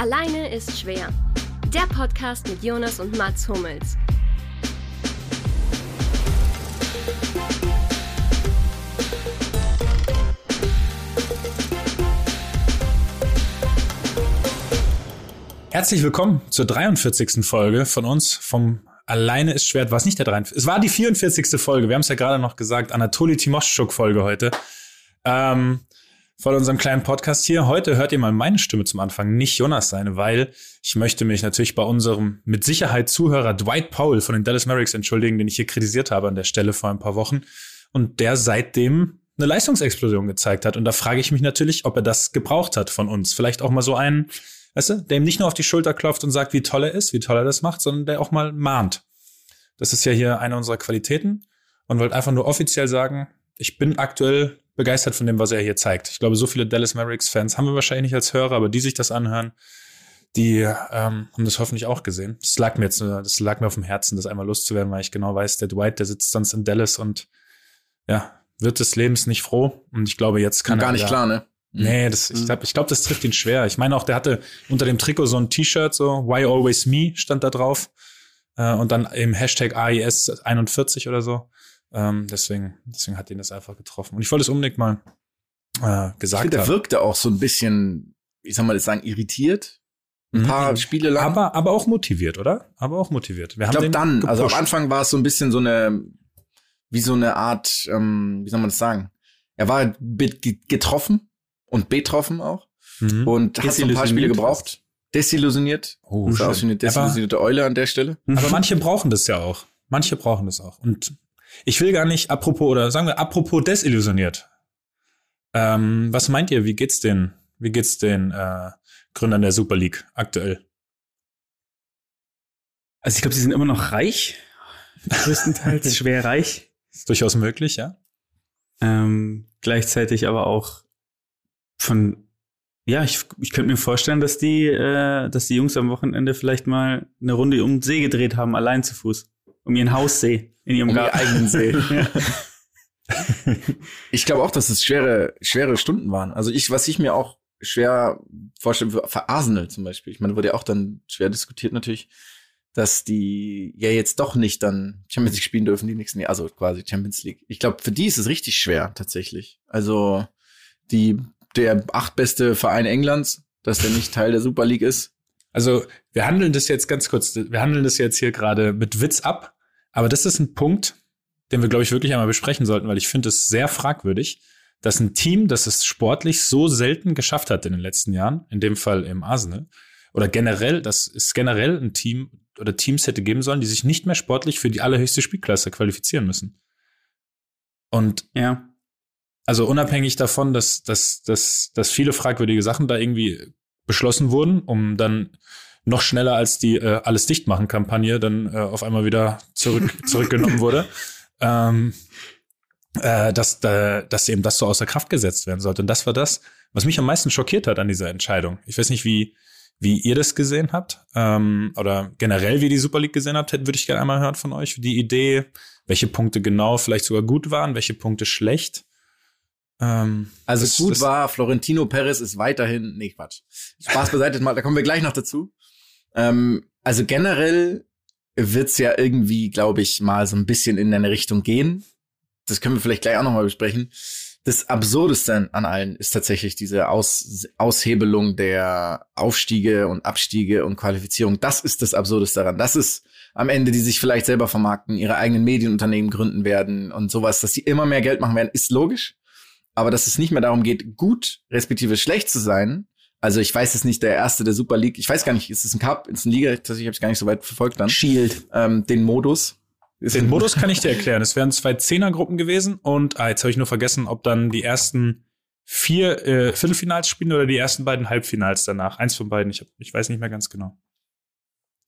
Alleine ist schwer. Der Podcast mit Jonas und Mats Hummels. Herzlich willkommen zur 43. Folge von uns vom Alleine ist schwer. War es nicht der 43. Es war die 44. Folge. Wir haben es ja gerade noch gesagt. Anatoli Timoschuk Folge heute. Ähm, von unserem kleinen Podcast hier. Heute hört ihr mal meine Stimme zum Anfang, nicht Jonas seine, weil ich möchte mich natürlich bei unserem mit Sicherheit Zuhörer Dwight Powell von den Dallas Mavericks entschuldigen, den ich hier kritisiert habe an der Stelle vor ein paar Wochen und der seitdem eine Leistungsexplosion gezeigt hat. Und da frage ich mich natürlich, ob er das gebraucht hat von uns. Vielleicht auch mal so einen weißt du, der ihm nicht nur auf die Schulter klopft und sagt, wie toll er ist, wie toll er das macht, sondern der auch mal mahnt. Das ist ja hier eine unserer Qualitäten und wollte einfach nur offiziell sagen, ich bin aktuell begeistert von dem, was er hier zeigt. Ich glaube, so viele Dallas Mavericks-Fans haben wir wahrscheinlich nicht als Hörer, aber die sich das anhören, die ähm, haben das hoffentlich auch gesehen. Das lag mir jetzt, das lag mir auf dem Herzen, das einmal loszuwerden, weil ich genau weiß, der Dwight, der sitzt sonst in Dallas und ja, wird des Lebens nicht froh. Und ich glaube, jetzt kann Gar er nicht klar, ne? Mhm. Nee, das, ich glaube, ich glaub, das trifft ihn schwer. Ich meine auch, der hatte unter dem Trikot so ein T-Shirt, so Why Always Me stand da drauf. Äh, und dann im Hashtag AIS 41 oder so. Ähm, deswegen, deswegen hat ihn das einfach getroffen. Und ich wollte es unbedingt mal äh, gesagt ich find, Der wirkte auch so ein bisschen, wie soll man das sagen, irritiert. Ein mhm. paar Spiele lang. Aber, aber auch motiviert, oder? Aber auch motiviert. Wir ich glaube dann, gepusht. also am Anfang war es so ein bisschen so eine, wie so eine Art, ähm, wie soll man das sagen? Er war getroffen und betroffen auch. Mhm. Und hat so ein paar Spiele gebraucht. Desillusioniert. Oh, wie eine desillusionierte aber, Eule an der Stelle. Aber manche brauchen das ja auch. Manche brauchen das auch. Und ich will gar nicht, apropos, oder sagen wir, apropos desillusioniert. Ähm, was meint ihr, wie geht's den, wie geht's den äh, Gründern der Super League aktuell? Also ich glaube, sie sind immer noch reich. Größtenteils schwer reich. Ist durchaus möglich, ja. Ähm, gleichzeitig aber auch von ja, ich, ich könnte mir vorstellen, dass die, äh, dass die Jungs am Wochenende vielleicht mal eine Runde um den See gedreht haben, allein zu Fuß. Um ihren Haussee, in ihrem um eigenen See. ich glaube auch, dass es schwere, schwere Stunden waren. Also ich, was ich mir auch schwer vorstelle, für Arsenal zum Beispiel. Ich meine, wurde ja auch dann schwer diskutiert natürlich, dass die ja jetzt doch nicht dann Champions League spielen dürfen die nächsten Jahre, also quasi Champions League. Ich glaube, für die ist es richtig schwer tatsächlich. Also die der achtbeste Verein Englands, dass der nicht Teil der Super League ist. Also wir handeln das jetzt ganz kurz, wir handeln das jetzt hier gerade mit Witz ab, aber das ist ein Punkt, den wir, glaube ich, wirklich einmal besprechen sollten, weil ich finde es sehr fragwürdig, dass ein Team, das es sportlich so selten geschafft hat in den letzten Jahren, in dem Fall im Arsenal, oder generell, dass es generell ein Team oder Teams hätte geben sollen, die sich nicht mehr sportlich für die allerhöchste Spielklasse qualifizieren müssen. Und ja. Also unabhängig davon, dass, dass, dass, dass viele fragwürdige Sachen da irgendwie beschlossen wurden, um dann noch schneller als die äh, alles dicht machen Kampagne dann äh, auf einmal wieder zurück zurückgenommen wurde, ähm, äh, dass äh, dass eben das so außer Kraft gesetzt werden sollte. Und das war das, was mich am meisten schockiert hat an dieser Entscheidung. Ich weiß nicht, wie wie ihr das gesehen habt ähm, oder generell wie die Super League gesehen habt, würde ich gerne einmal hören von euch. Die Idee, welche Punkte genau vielleicht sogar gut waren, welche Punkte schlecht. Ähm, also das, gut das war, Florentino Perez ist weiterhin, nee, Quatsch. Spaß beiseite mal, da kommen wir gleich noch dazu. Ähm, also generell wird's ja irgendwie, glaube ich, mal so ein bisschen in eine Richtung gehen. Das können wir vielleicht gleich auch noch mal besprechen. Das Absurdeste an allen ist tatsächlich diese Aus Aushebelung der Aufstiege und Abstiege und Qualifizierung. Das ist das Absurdeste daran. Das ist am Ende, die sich vielleicht selber vermarkten, ihre eigenen Medienunternehmen gründen werden und sowas, dass sie immer mehr Geld machen werden, ist logisch aber dass es nicht mehr darum geht, gut respektive schlecht zu sein. Also ich weiß es nicht, der erste der Super League, ich weiß gar nicht, ist es ein Cup, ist es ein Liga, tatsächlich habe ich gar nicht so weit verfolgt dann. Shield. Ähm, den Modus. Den Modus kann ich dir erklären. Es wären zwei Zehnergruppen gewesen und ah, jetzt habe ich nur vergessen, ob dann die ersten vier äh, Viertelfinals spielen oder die ersten beiden Halbfinals danach. Eins von beiden, ich, hab, ich weiß nicht mehr ganz genau.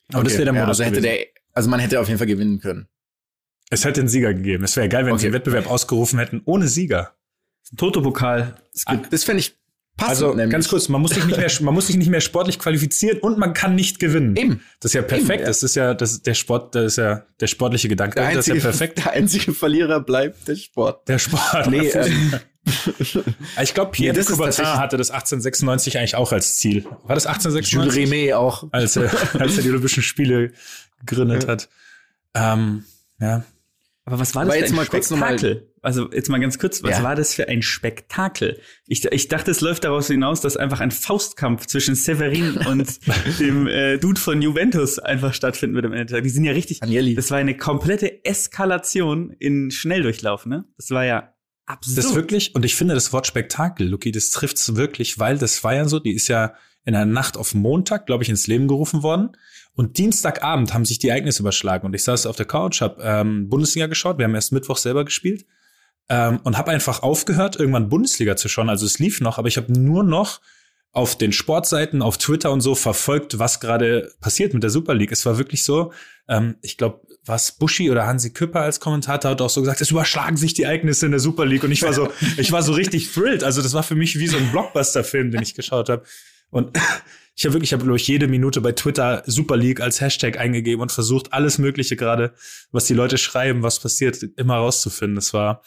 Aber okay, das wäre der Modus. Ja, also, hätte der, also man hätte auf jeden Fall gewinnen können. Es hätte einen Sieger gegeben. Es wäre geil, wenn okay. sie einen Wettbewerb ausgerufen hätten ohne Sieger. Toto-Pokal. Ah, das fände ich passend. Also nämlich. ganz kurz, man muss sich nicht mehr, man muss sich nicht mehr sportlich qualifizieren und man kann nicht gewinnen. Eben. Das ist ja perfekt. Eben, ja. Das ist ja, das ist der Sport, das ist ja der sportliche Gedanke. Der einzige, das ist ja perfekt. Der einzige Verlierer bleibt der Sport. Der Sport. Nee, ähm, ich glaube, Pierre de Coubertin hatte das 1896 eigentlich auch als Ziel. War das 1896? Jules Rimet auch. Als er, als er die Olympischen Spiele gegründet ja. hat. Ähm, ja. Aber was war das Aber für ein Spektakel? Also jetzt mal ganz kurz, was ja. war das für ein Spektakel? Ich, ich dachte, es läuft daraus hinaus, dass einfach ein Faustkampf zwischen Severin und dem äh, Dude von Juventus einfach stattfinden wird am Ende. Die sind ja richtig. Agnelli. Das war eine komplette Eskalation in Schnelldurchlauf, ne? Das war ja absurd. Das wirklich, und ich finde das Wort Spektakel, Luki, das trifft's wirklich, weil das war ja so, die ist ja in der Nacht auf Montag, glaube ich, ins Leben gerufen worden. Und Dienstagabend haben sich die Ereignisse überschlagen. Und ich saß auf der Couch, habe ähm, Bundesliga geschaut. Wir haben erst Mittwoch selber gespielt. Ähm, und habe einfach aufgehört, irgendwann Bundesliga zu schauen. Also es lief noch, aber ich habe nur noch auf den Sportseiten, auf Twitter und so verfolgt, was gerade passiert mit der Super League. Es war wirklich so, ähm, ich glaube, was Buschi oder Hansi Küpper als Kommentator hat auch so gesagt, es überschlagen sich die Ereignisse in der Super League. Und ich war so, ich war so richtig thrilled. Also das war für mich wie so ein Blockbuster-Film, den ich geschaut habe. Und ich habe wirklich, ich habe glaube ich jede Minute bei Twitter Super League als Hashtag eingegeben und versucht alles Mögliche gerade, was die Leute schreiben, was passiert, immer rauszufinden. Das war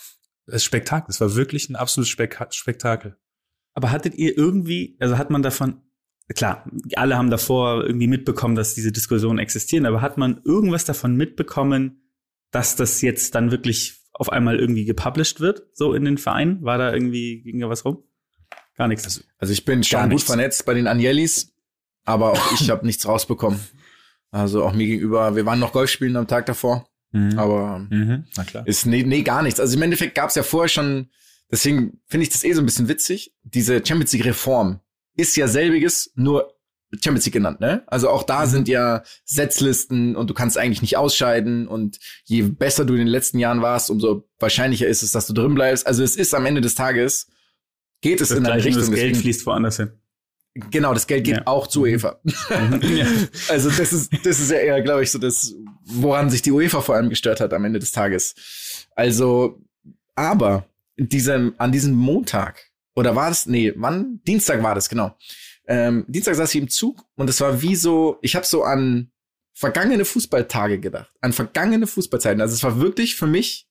das Spektakel. Das war wirklich ein absolutes Spek Spektakel. Aber hattet ihr irgendwie, also hat man davon, klar, alle haben davor irgendwie mitbekommen, dass diese Diskussionen existieren, aber hat man irgendwas davon mitbekommen, dass das jetzt dann wirklich auf einmal irgendwie gepublished wird, so in den Vereinen? War da irgendwie, ging da was rum? Gar nichts. Also, also ich bin schon gut vernetzt bei den Agnellis, aber auch ich habe nichts rausbekommen. Also auch mir gegenüber, wir waren noch Golf spielen am Tag davor, mhm. aber mhm. Ist nee, nee gar nichts. Also im Endeffekt gab es ja vorher schon, deswegen finde ich das eh so ein bisschen witzig. Diese Champions League Reform ist ja selbiges, nur Champions League genannt, ne? Also auch da mhm. sind ja Setzlisten und du kannst eigentlich nicht ausscheiden und je besser du in den letzten Jahren warst, umso wahrscheinlicher ist es, dass du drin bleibst. Also es ist am Ende des Tages geht es das in eine Richtung. Das Geld fließt woanders hin. Genau, das Geld geht ja. auch zu UEFA. Mhm. also das ist, das ist ja eher, glaube ich, so das, woran sich die UEFA vor allem gestört hat am Ende des Tages. Also, aber diesem, an diesem Montag, oder war das, nee, wann? Dienstag war das, genau. Ähm, Dienstag saß ich im Zug und es war wie so, ich habe so an vergangene Fußballtage gedacht, an vergangene Fußballzeiten. Also es war wirklich für mich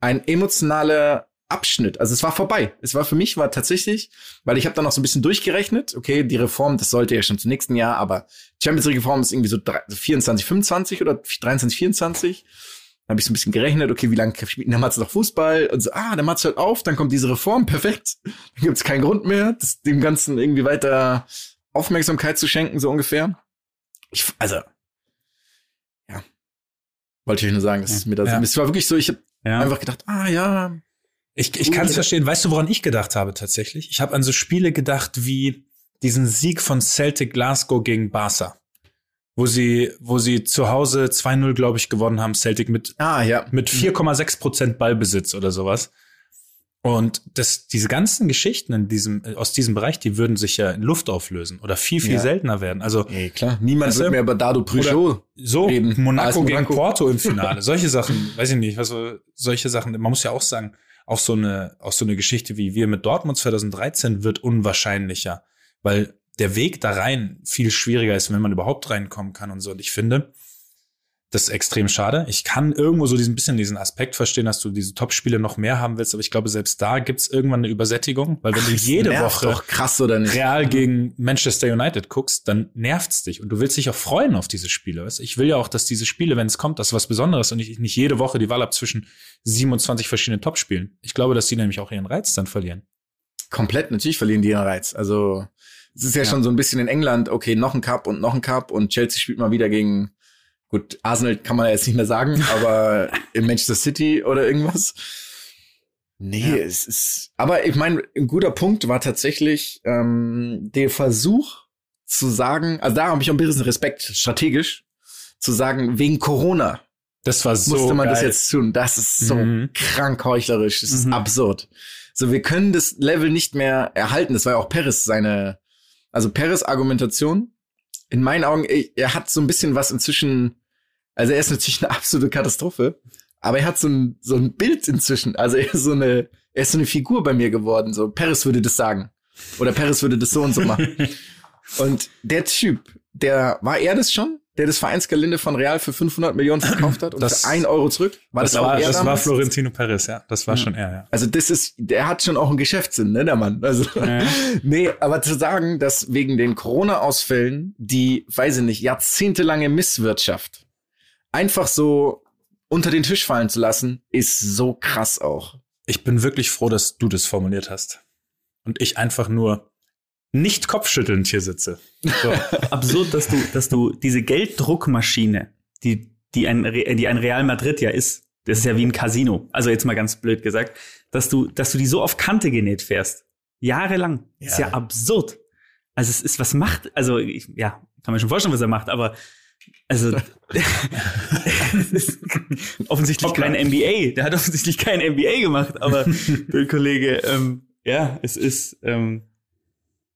ein emotionaler Abschnitt. Also es war vorbei. Es war für mich war tatsächlich, weil ich habe dann noch so ein bisschen durchgerechnet. Okay, die Reform, das sollte ja schon zum nächsten Jahr, aber Champions League Reform ist irgendwie so 24, 25 oder 23, 24. Dann habe ich so ein bisschen gerechnet, okay, wie lange spielt der Matze noch Fußball? Und so, ah, der Matze hört auf, dann kommt diese Reform, perfekt. Dann gibt es keinen Grund mehr, das, dem Ganzen irgendwie weiter Aufmerksamkeit zu schenken, so ungefähr. Ich, also, ja. Wollte ich nur sagen, das ja, ist mir das. Ja. Es war wirklich so, ich habe ja. einfach gedacht, ah ja, ich, ich kann es verstehen. Weißt du, woran ich gedacht habe tatsächlich? Ich habe an so Spiele gedacht wie diesen Sieg von Celtic Glasgow gegen Barca. Wo sie, wo sie zu Hause 2-0, glaube ich, gewonnen haben, Celtic mit, ah, ja. mit 4,6 Prozent Ballbesitz oder sowas. Und das, diese ganzen Geschichten in diesem, aus diesem Bereich, die würden sich ja in Luft auflösen oder viel, viel ja. seltener werden. Also, ja, klar. Niemand wird mehr über Dado Peugeot so reden. Monaco, Monaco gegen Porto im Finale. solche Sachen, weiß ich nicht, also, solche Sachen, man muss ja auch sagen, auch so eine, auch so eine Geschichte wie wir mit Dortmund 2013 wird unwahrscheinlicher, weil der Weg da rein viel schwieriger ist, wenn man überhaupt reinkommen kann und so. Und ich finde, das ist extrem schade. Ich kann irgendwo so diesen bisschen diesen Aspekt verstehen, dass du diese Top-Spiele noch mehr haben willst, aber ich glaube, selbst da gibt's irgendwann eine Übersättigung, weil wenn Ach, du jede Woche krass oder nicht? Real gegen Manchester United guckst, dann nervt's dich und du willst dich auch freuen auf diese Spiele. Weißt? Ich will ja auch, dass diese Spiele, wenn es kommt, das ist was Besonderes und ich nicht jede Woche die Wahl habe zwischen 27 verschiedenen Top-Spielen. Ich glaube, dass die nämlich auch ihren Reiz dann verlieren. Komplett, natürlich verlieren die ihren Reiz. Also es ist ja, ja, schon so ein bisschen in England, okay, noch ein Cup und noch ein Cup und Chelsea spielt mal wieder gegen Gut, Arsenal kann man jetzt nicht mehr sagen, aber in Manchester City oder irgendwas. Nee, ja. es ist. Aber ich meine, ein guter Punkt war tatsächlich ähm, der Versuch zu sagen, also da habe ich auch ein bisschen Respekt, strategisch, zu sagen, wegen Corona. Das war so. Musste man geil. das jetzt tun. Das ist so mhm. krank heuchlerisch. Das mhm. ist absurd. So, wir können das Level nicht mehr erhalten. Das war ja auch Paris seine, also Paris Argumentation in meinen Augen, er hat so ein bisschen was inzwischen, also er ist natürlich eine absolute Katastrophe, aber er hat so ein, so ein Bild inzwischen, also er ist so eine, er ist so eine Figur bei mir geworden, so Paris würde das sagen. Oder Paris würde das so und so machen. und der Typ, der, war er das schon? Der das Vereinsgelände von Real für 500 Millionen verkauft hat und Das- für 1 Euro zurück? War das, das, auch war, das war? Florentino Perez, ja. Das war schon er, ja. Also das ist, der hat schon auch einen Geschäftssinn, ne, der Mann. Also Ja. nee, aber zu sagen, dass wegen den Corona-Ausfällen die, weiß ich nicht, jahrzehntelange Misswirtschaft einfach so unter den Tisch fallen zu lassen, ist so krass auch. Ich bin wirklich froh, dass du das formuliert hast. Und ich einfach nur nicht kopfschüttelnd hier sitze. So. absurd, dass du, dass du diese Gelddruckmaschine, die, die ein, Re- die ein Real Madrid ja ist, das ist ja wie ein Casino, also jetzt mal ganz blöd gesagt, dass du, dass du die so auf Kante genäht fährst. Jahrelang. Ist ja Ja. absurd. Also es ist, was macht, also ich, ja, kann mir schon vorstellen, was er macht, aber also es ist offensichtlich kein MBA. Der hat offensichtlich kein MBA gemacht, aber der Kollege, ähm, ja, es ist, ähm,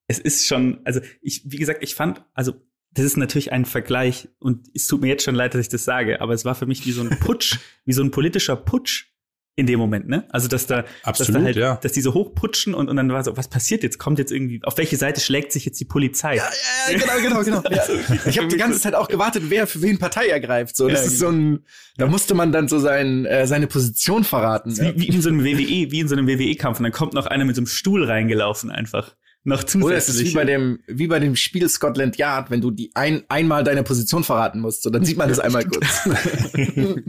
es ist schon, also ich, wie gesagt, ich fand, also das ist natürlich ein Vergleich und es tut mir jetzt schon leid, dass ich das sage, aber es war für mich wie so ein Putsch, wie so ein politischer Putsch in dem Moment, ne? Also dass da, dass Absolut, da halt, ja. dass die so hochputschen und, und dann war so, was passiert jetzt? Kommt jetzt irgendwie, auf welche Seite schlägt sich jetzt die Polizei? Ja, ja, genau, genau, genau. Ja. Ich habe die ganze Zeit auch gewartet, wer für wen Partei ergreift. So, das Ja, ist so ein, da musste man dann so sein, äh, seine Position verraten. Wie, wie in so einem WWE, wie in so einem WWE-Kampf und dann kommt noch einer mit so einem Stuhl reingelaufen einfach. Noch zusätzlich. Oder es ist wie bei dem, wie bei dem Spiel Scotland Yard, wenn du die ein, einmal deine Position verraten musst, so dann sieht man das einmal kurz.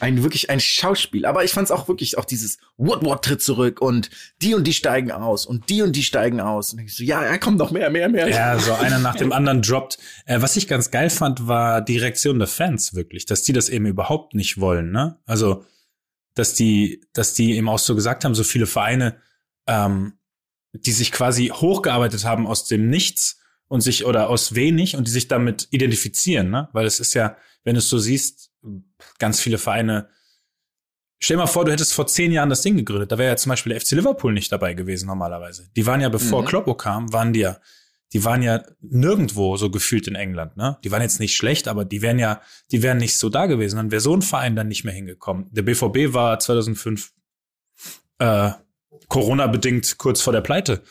ein wirklich ein Schauspiel. Aber ich fand es auch wirklich auch dieses Woodward tritt zurück und die und die steigen aus und die und die steigen aus. Und ich so, ja, ja, komm noch mehr, mehr, mehr. Ja, so einer nach dem anderen droppt. Äh, was ich ganz geil fand, war die Reaktion der Fans wirklich, dass die das eben überhaupt nicht wollen, ne? Also, dass die, dass die eben auch so gesagt haben, so viele Vereine, ähm, die sich quasi hochgearbeitet haben aus dem Nichts und sich oder aus wenig und die sich damit identifizieren, ne? Weil es ist ja, wenn du es so siehst, ganz viele Vereine. Stell dir mal vor, du hättest vor zehn Jahren das Ding gegründet. Da wäre ja zum Beispiel der FC Liverpool nicht dabei gewesen normalerweise. Die waren ja, bevor Mhm. Kloppo kam, waren die ja, die waren ja nirgendwo so gefühlt in England, ne? Die waren jetzt nicht schlecht, aber die wären ja, die wären nicht so da gewesen. Dann wäre so ein Verein dann nicht mehr hingekommen. Der BVB war 2005 äh, Corona-bedingt kurz vor der Pleite.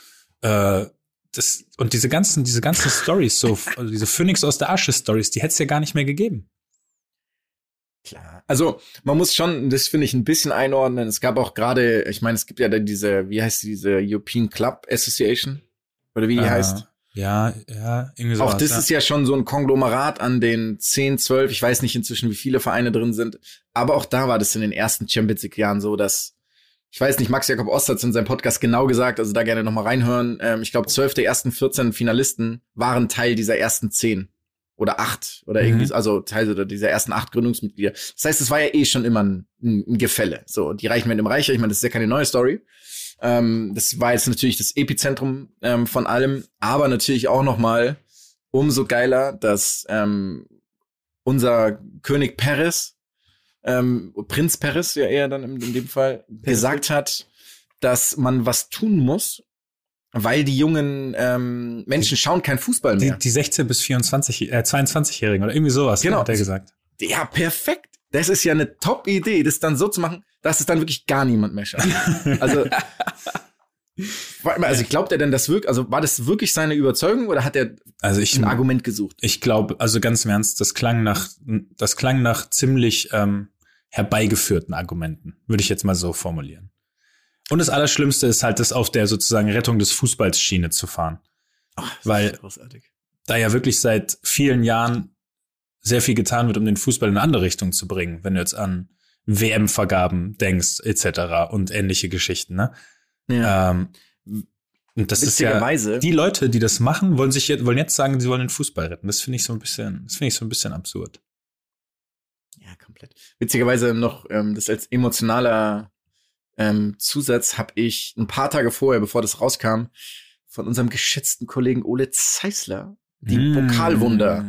Äh, das, und diese ganzen, diese ganzen Stories, so, also diese Phoenix aus der Asche-Stories, die hätte es ja gar nicht mehr gegeben. Klar. Also man muss schon, das finde ich ein bisschen einordnen. Es gab auch gerade, ich meine, es gibt ja dann diese, wie heißt die, diese European Club Association oder wie die Äh, heißt. Ja, ja, irgendwie so. Auch das ist ja schon so ein Konglomerat an den 10, 12, ich weiß nicht inzwischen, wie viele Vereine drin sind. Aber auch da war das in den ersten Champions League Jahren so, dass ich weiß nicht, Max Jakob Ost hat in seinem Podcast genau gesagt, also da gerne nochmal reinhören. Ähm, ich glaube, zwölf der ersten 14 Finalisten waren Teil dieser ersten 10 oder acht oder irgendwie, Mhm. so, also Teil dieser ersten acht Gründungsmitglieder. Das heißt, es war ja eh schon immer ein, ein Gefälle. So, die Reichen werden immer reicher. Ich meine, das ist ja keine neue Story. Ähm, das war jetzt natürlich das Epizentrum ähm, von allem, aber natürlich auch noch mal umso geiler, dass ähm, unser König Paris, ähm, Prinz Paris ja eher dann in, in dem Fall, gesagt hat, dass man was tun muss, weil die jungen ähm, Menschen schauen kein Fußball die, mehr. die 16 bis 24, äh, 22-Jährigen oder irgendwie sowas, Genau. hat er gesagt. ja, perfekt. Das ist ja eine Top-Idee, das dann so zu machen, dass es dann wirklich gar niemand mehr schafft. Also, also glaubt er denn das wirklich, also war das wirklich seine Überzeugung oder hat er Also ich, ein Argument gesucht? ich glaube, also ganz im Ernst, das klang nach, das klang nach ziemlich ähm, herbeigeführten Argumenten, würde ich jetzt mal so formulieren. Und das Allerschlimmste ist halt, das auf der sozusagen Rettung des Fußballs Schiene zu fahren. Weil großartig. da ja wirklich seit vielen Jahren sehr viel getan wird, um den Fußball in eine andere Richtung zu bringen, wenn du jetzt an WM-Vergaben denkst, etc. und ähnliche Geschichten, ne? Ja. Ähm, und das ist ja, Witzigerweise, die Leute, die das machen, wollen sich jetzt, wollen jetzt sagen, sie wollen den Fußball retten. Das finde ich so ein bisschen, das finde ich so ein bisschen absurd. ja, komplett. Witzigerweise noch, ähm, das als emotionaler ähm, Zusatz habe ich ein paar Tage vorher, bevor das rauskam, von unserem geschätzten Kollegen Ole Zeisler die Mm. Pokalwunder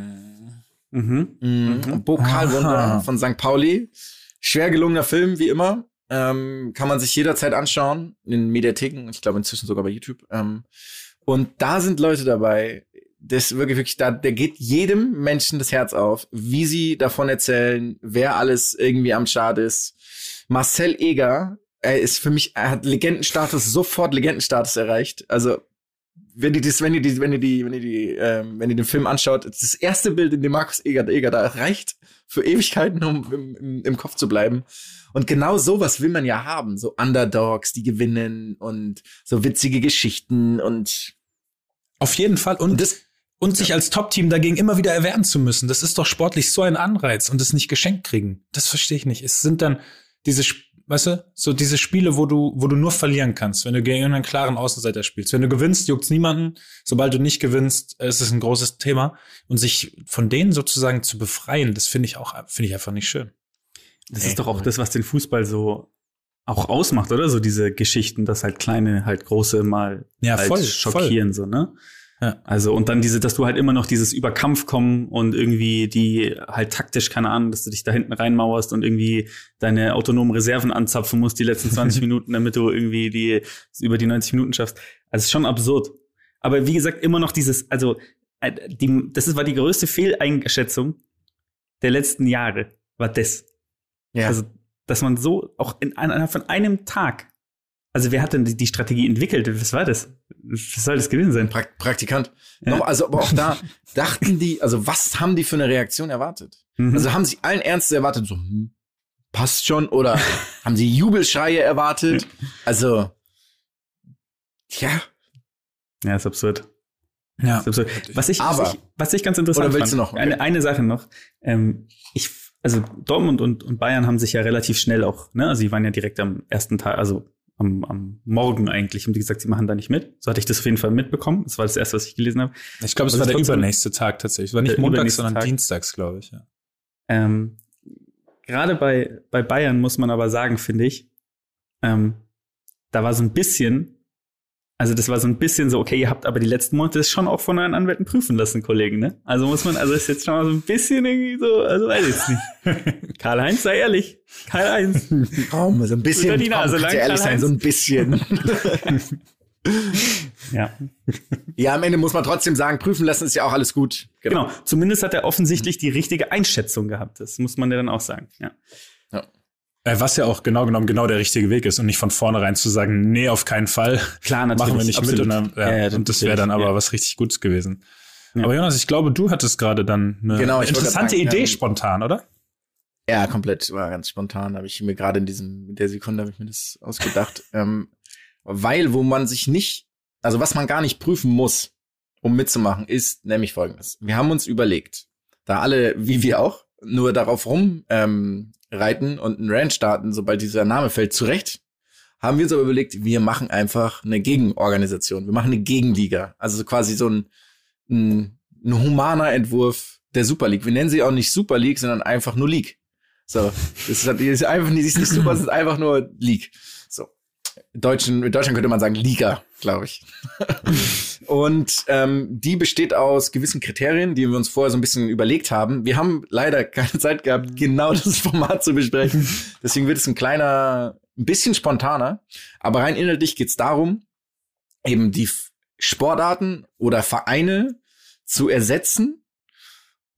Mhm. Mhm. Pokalwunder Aha. von St. Pauli. Schwer gelungener Film, wie immer. Ähm, kann man sich jederzeit anschauen. In Mediatheken. Ich glaube inzwischen sogar bei YouTube. Ähm, und da sind Leute dabei. Das wirklich, wirklich, da, der geht jedem Menschen das Herz auf, wie sie davon erzählen, wer alles irgendwie am Start ist. Marcel Eger, er ist für mich, er hat Legendenstatus, sofort Legendenstatus erreicht. Also, wenn ihr das, wenn ihr die, wenn ihr die, wenn ihr die, ähm, wenn ihr den Film anschaut, das erste Bild, in dem Markus Eger, Eger da reicht für Ewigkeiten, um im, im, im Kopf zu bleiben. Und genau sowas will man ja haben, so Underdogs, die gewinnen und so witzige Geschichten und auf jeden Fall und, und das und sich als Top-Team dagegen immer wieder erwehren zu müssen, das ist doch sportlich so ein Anreiz und es nicht geschenkt kriegen. Das verstehe ich nicht. Es sind dann diese, weißt du, so diese Spiele, wo du, wo du nur verlieren kannst, wenn du gegen einen klaren Außenseiter spielst. Wenn du gewinnst, juckt's niemanden. Sobald du nicht gewinnst, ist es ein großes Thema. Und sich von denen sozusagen zu befreien, das finde ich auch, finde ich einfach nicht schön. Das ist doch auch das, was den Fußball so auch ausmacht, oder? So diese Geschichten, dass halt kleine, halt große mal ja, halt voll, schockieren, voll. so, ne? Ja. Also, und dann diese, dass du halt immer noch dieses Überkampf kommen und irgendwie die halt taktisch, keine Ahnung, dass du dich da hinten reinmauerst und irgendwie deine autonomen Reserven anzapfen musst die letzten 20 Minuten, damit du irgendwie die, über die 90 Minuten schaffst. Also, ist schon absurd. Aber wie gesagt, immer noch dieses, also, äh, die, das ist, war die größte Fehleinschätzung der letzten Jahre, war das. Ja. Also, dass man so auch in einer von einem Tag also wer hat denn die, die, Strategie entwickelt? Was war das? Was soll das gewesen sein? Pra Praktikant. Ja. Noch, also aber auch da dachten die, also was haben die für eine Reaktion erwartet? Mhm. Also haben sie allen Ernstes erwartet, so hm, passt schon oder haben sie Jubelschreie erwartet? Also ja. Ja, ist absurd. Ja. Ist absurd. Was ich, aber, was ich, was ich ganz interessant oder willst fand, du noch? Okay. eine, eine Sache noch. Ähm, ich also Dortmund und, und Bayern haben sich ja relativ schnell auch, ne, also sie waren ja direkt am ersten Tag, also am, am Morgen eigentlich und die gesagt, sie machen da nicht mit. So hatte ich das auf jeden Fall mitbekommen. Das war das erste, was ich gelesen habe. Ich glaube, es war der übernächste Tag tatsächlich. Es war nicht montags, sondern Tag. dienstags, glaube ich. Ja. Ähm, Gerade bei, bei Bayern muss man aber sagen, finde ich, ähm, da war so ein bisschen also das war so ein bisschen so, okay, ihr habt aber die letzten Monate das schon auch von euren Anwälten prüfen lassen, Kollegen, ne? Also muss man, also ist jetzt schon mal so ein bisschen irgendwie so, also weiß ich nicht. Karl-Heinz, sei ehrlich. Karl-Heinz. Komm, so ein bisschen. Die Nase lang, ehrlich sein, so ein bisschen. ja. Ja, am Ende muss man trotzdem sagen, prüfen lassen ist ja auch alles gut. Genau. genau. Zumindest hat er offensichtlich die richtige Einschätzung gehabt. Das muss man ja dann auch sagen. Ja. Äh, was ja auch genau genommen genau der richtige Weg ist und nicht von vornherein zu sagen, nee, auf keinen Fall. Klar, natürlich. Machen wir nicht absolut. mit. Und, dann, ja, ja, und das wäre dann aber ja. was richtig Gutes gewesen. Aber Jonas, ich glaube, du hattest gerade dann eine genau, interessante sagen, Idee spontan, oder? Ja, komplett. War ganz spontan. Habe ich mir gerade in diesem, in der Sekunde habe ich mir das ausgedacht. ähm, weil, wo man sich nicht, also was man gar nicht prüfen muss, um mitzumachen, ist nämlich folgendes. Wir haben uns überlegt, da alle, wie wir auch, nur darauf rum ähm, reiten und einen Ranch starten, sobald dieser Name fällt, zurecht. Haben wir uns aber überlegt, wir machen einfach eine Gegenorganisation. Wir machen eine Gegenliga. Also quasi so ein, ein, ein humaner Entwurf der Super League. Wir nennen sie auch nicht Super League, sondern einfach nur League. So, das ist, das ist einfach die ist nicht super, es ist einfach nur League. Deutschen, in Deutschland könnte man sagen Liga, glaube ich. und ähm, die besteht aus gewissen Kriterien, die wir uns vorher so ein bisschen überlegt haben. Wir haben leider keine Zeit gehabt, genau das Format zu besprechen. Deswegen wird es ein kleiner, ein bisschen spontaner. Aber rein inhaltlich geht es darum, eben die Sportarten oder Vereine zu ersetzen,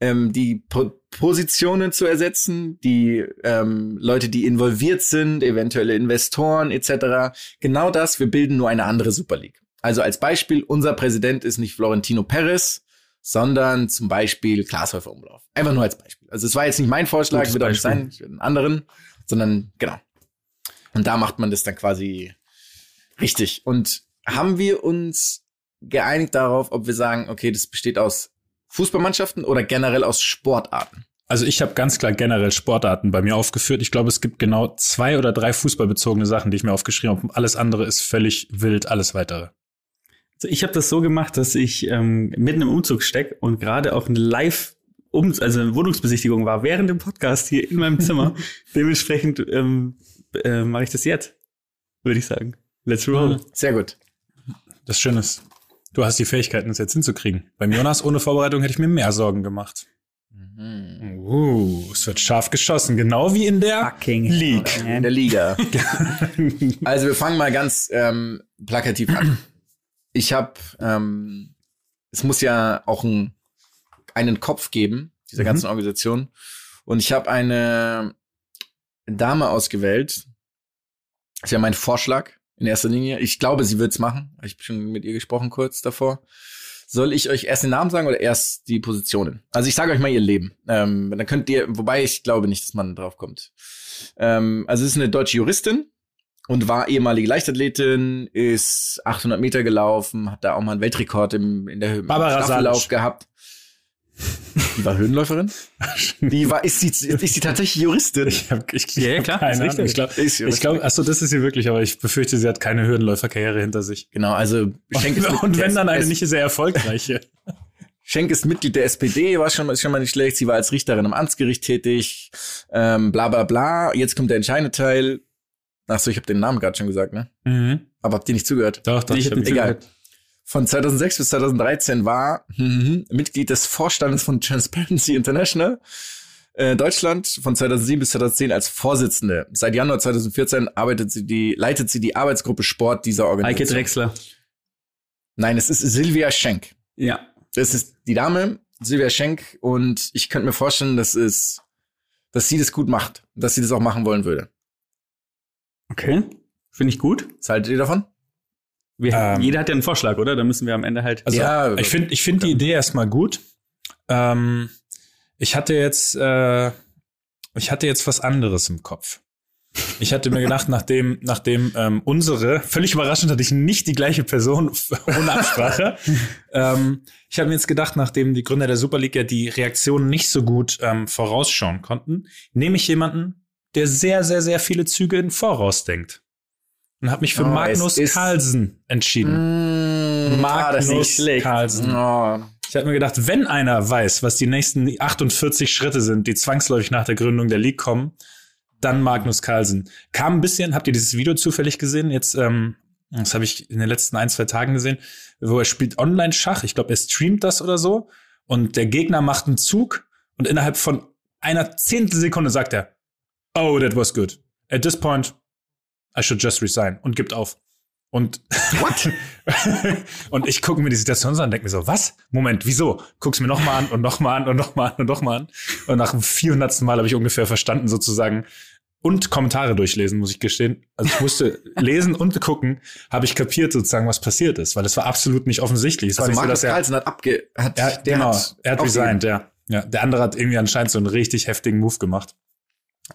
ähm, die po Positionen zu ersetzen, die ähm, Leute, die involviert sind, eventuelle Investoren etc. Genau das, wir bilden nur eine andere Super League. Also als Beispiel, unser Präsident ist nicht Florentino Perez, sondern zum Beispiel Glashäufer Umlauf. Einfach nur als Beispiel. Also es war jetzt nicht mein Vorschlag, Gutes wird auch nicht sein, für einen anderen, sondern genau. Und da macht man das dann quasi richtig. Und haben wir uns geeinigt darauf, ob wir sagen, okay, das besteht aus Fußballmannschaften oder generell aus Sportarten? Also ich habe ganz klar generell Sportarten bei mir aufgeführt. Ich glaube, es gibt genau zwei oder drei fußballbezogene Sachen, die ich mir aufgeschrieben habe. Alles andere ist völlig wild, alles weitere. Also ich habe das so gemacht, dass ich ähm, mitten im Umzug steck und gerade auch eine Live um, also eine Wohnungsbesichtigung war während dem Podcast hier in meinem Zimmer. Dementsprechend ähm, äh, mache ich das jetzt, würde ich sagen. Let's roll. Sehr gut. Das Schöne ist, du hast die Fähigkeiten, das jetzt hinzukriegen. Beim Jonas ohne Vorbereitung hätte ich mir mehr Sorgen gemacht. Mhm. Uh, es wird scharf geschossen, genau wie in der Fucking League. In der Liga. also wir fangen mal ganz ähm, plakativ an ich habe, ähm, es muss ja auch ein, einen Kopf geben, dieser mhm. ganzen Organisation. Und ich habe eine Dame ausgewählt. Das ist ja mein Vorschlag in erster Linie. Ich glaube, sie wird's machen. Ich habe schon mit ihr gesprochen kurz davor. Soll ich euch erst den Namen sagen oder erst die Positionen? Also ich sage euch mal ihr Leben. Ähm, dann könnt ihr, wobei ich glaube nicht, dass man drauf kommt. Ähm, also es ist eine deutsche Juristin und war ehemalige Leichtathletin, ist 800 Meter gelaufen, hat da auch mal einen Weltrekord im, in der Barbara Staffellauf Salic. gehabt. Die war Höhenläuferin? Die war, ist sie, ist sie tatsächlich Juristin? Ich habe ich, Ja, ja, hab klar, keine ist Ahnung. richtig. Ich glaube, ich glaub, achso, das ist sie wirklich, aber ich befürchte, sie hat keine Höhenläuferkarriere hinter sich. Genau, also Schenk ist Und Mitglied wenn der dann eine S- nicht sehr erfolgreiche. Schenk ist Mitglied der SPD, war schon, ist schon mal nicht schlecht. Sie war als Richterin am Amtsgericht tätig. Ähm, bla bla bla. Jetzt kommt der entscheidende Teil. Ach so, ich habe den Namen gerade schon gesagt, ne? Mhm. Aber habt ihr nicht zugehört? Doch, doch, Nee, ich hab stimmt. nicht Egal. Von 2006 bis 2013 war mhm, Mitglied des Vorstandes von Transparency International äh, Deutschland. Von 2007 bis 2010 als Vorsitzende. Seit Januar 2014 arbeitet sie die, leitet sie die Arbeitsgruppe Sport dieser Eike Organisation. Drexler. Nein, es ist Silvia Schenk. Ja. Das ist die Dame, Silvia Schenk, und ich könnte mir vorstellen, dass es, dass sie das gut macht, dass sie das auch machen wollen würde. Okay. Finde ich gut. Was haltet ihr davon? Wir, Ähm. jeder hat ja einen Vorschlag, oder? Da müssen wir am Ende halt. Also Ja, ich finde ich finde die Idee erstmal gut. Ähm, ich hatte jetzt äh, ich hatte jetzt was anderes im Kopf. Ich hatte mir gedacht, nachdem nachdem ähm, unsere völlig überraschend hatte ich nicht die gleiche Person ohne Absprache. ähm, ich habe mir jetzt gedacht, nachdem die Gründer der Super League ja die Reaktionen nicht so gut ähm, vorausschauen konnten, nehme ich jemanden, der sehr sehr sehr viele Züge in Voraus denkt. Und habe mich für Oh, Magnus Carlsen entschieden. Mmh, Magnus Carlsen. Oh, Ich habe mir gedacht, wenn einer weiß, was die nächsten 48 Schritte sind, die zwangsläufig nach der Gründung der League kommen, dann Magnus Carlsen. Kam ein bisschen, habt ihr dieses Video zufällig gesehen? Jetzt, ähm, das habe ich in den letzten ein, zwei Tagen gesehen, wo er spielt Online-Schach. Ich glaube, er streamt das oder so. Und der Gegner macht einen Zug und innerhalb von einer zehntel Sekunde sagt er, oh, that was good. At this point, I should just resign und gibt auf. Und what? und ich gucke mir die Situation an und denke mir so, was? Moment, wieso? Guck's mir noch mal an und noch mal an und noch mal an und noch mal an. Und nach dem 400. Mal habe ich ungefähr verstanden sozusagen und Kommentare durchlesen, muss ich gestehen. Also ich musste lesen und gucken, habe ich kapiert sozusagen, was passiert ist, weil es war absolut nicht offensichtlich. Es war Also nicht so, Magnus dass er, Carlsen hat abge, hat, er, der genau, hat er hat resigned, ja. ja. Der andere hat irgendwie anscheinend so einen richtig heftigen Move gemacht.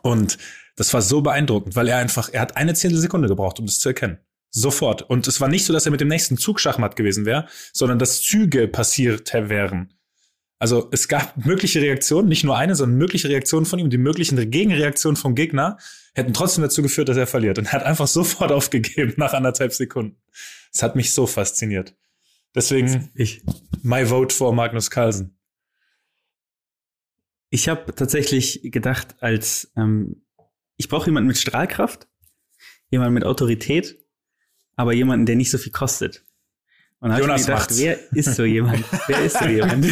Und das war so beeindruckend, weil er einfach, er hat eine Zehntelsekunde gebraucht, um das zu erkennen. Sofort. Und es war nicht so, dass er mit dem nächsten Zug Schachmatt gewesen wäre, sondern dass Züge passiert wären. Also es gab mögliche Reaktionen, nicht nur eine, sondern mögliche Reaktionen von ihm. Die möglichen Gegenreaktionen vom Gegner hätten trotzdem dazu geführt, dass er verliert. Und er hat einfach sofort aufgegeben nach anderthalb Sekunden. Das hat mich so fasziniert. Deswegen Ich. my vote for Magnus Carlsen. Ich habe tatsächlich gedacht, als ähm, ich brauche jemanden mit Strahlkraft, jemanden mit Autorität, aber jemanden, der nicht so viel kostet. Und da hab ich mir Jonas gedacht, macht's. wer ist so jemand? wer ist so jemand?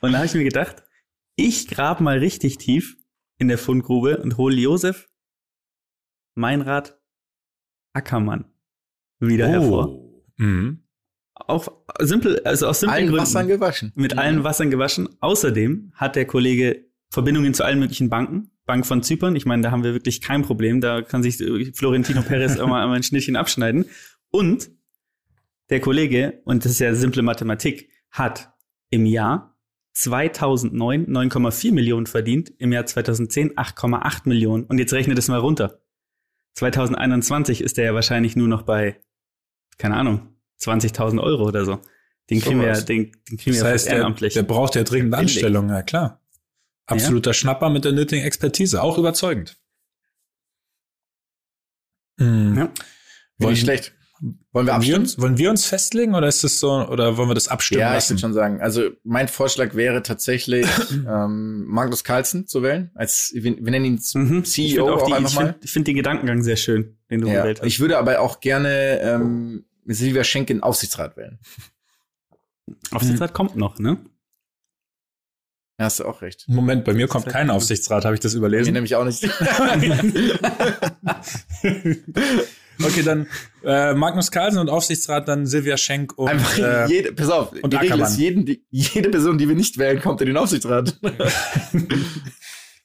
Und da habe ich mir gedacht, ich grab mal richtig tief in der Fundgrube und hole Josef Meinrad Ackermann wieder hervor. Mhm. Auch simpel, also aus simplen Allen Gründen Wassern gewaschen. mit allen Wassern gewaschen. Außerdem hat der Kollege Verbindungen zu allen möglichen Banken. Bank von Zypern, ich meine, da haben wir wirklich kein Problem. Da kann sich äh, Florentino Perez auch mal ein Schnittchen abschneiden. Und der Kollege, und das ist ja simple Mathematik, hat im Jahr 2009 9,4 Millionen verdient, im Jahr 2010 8,8 Millionen. Und jetzt rechnet es mal runter. 2021 ist er ja wahrscheinlich nur noch bei, keine Ahnung, 20.000 Euro oder so. Den kriegen wir ja, den, den kriegen Das wir heißt, fast der, ehrenamtlich. der braucht ja dringend Endlich. Anstellung, ja klar. Absoluter Schnapper mit der nötigen Expertise, auch überzeugend. Mhm. Ja. Wollen, nicht schlecht. Wollen wir wollen, wir abstimmen? uns, wollen wir uns festlegen oder ist es so, oder wollen wir das abstimmen Ja, ich lassen? würde schon sagen. Also mein Vorschlag wäre tatsächlich, ähm, Magnus Carlsen zu wählen. Als wir, wir nennen ihn Mhm. Ich CEO finde auch, die, einfach ich mal. find, ich find den Gedankengang sehr schön, den du Ja, gewählt hast. ich würde aber auch gerne ähm, Silvia Schenk in Aufsichtsrat wählen. Aufsichtsrat kommt noch, ne? Ja, hast du auch recht. Moment, bei mir kommt kein Aufsichtsrat, habe ich das überlesen? nämlich auch nicht. okay, dann äh, Magnus Carlsen und Aufsichtsrat, dann Silvia Schenk und Einfach äh, jede, pass auf, und die Regel Ackermann. ist, jeden, die, jede Person, die wir nicht wählen, kommt in den Aufsichtsrat.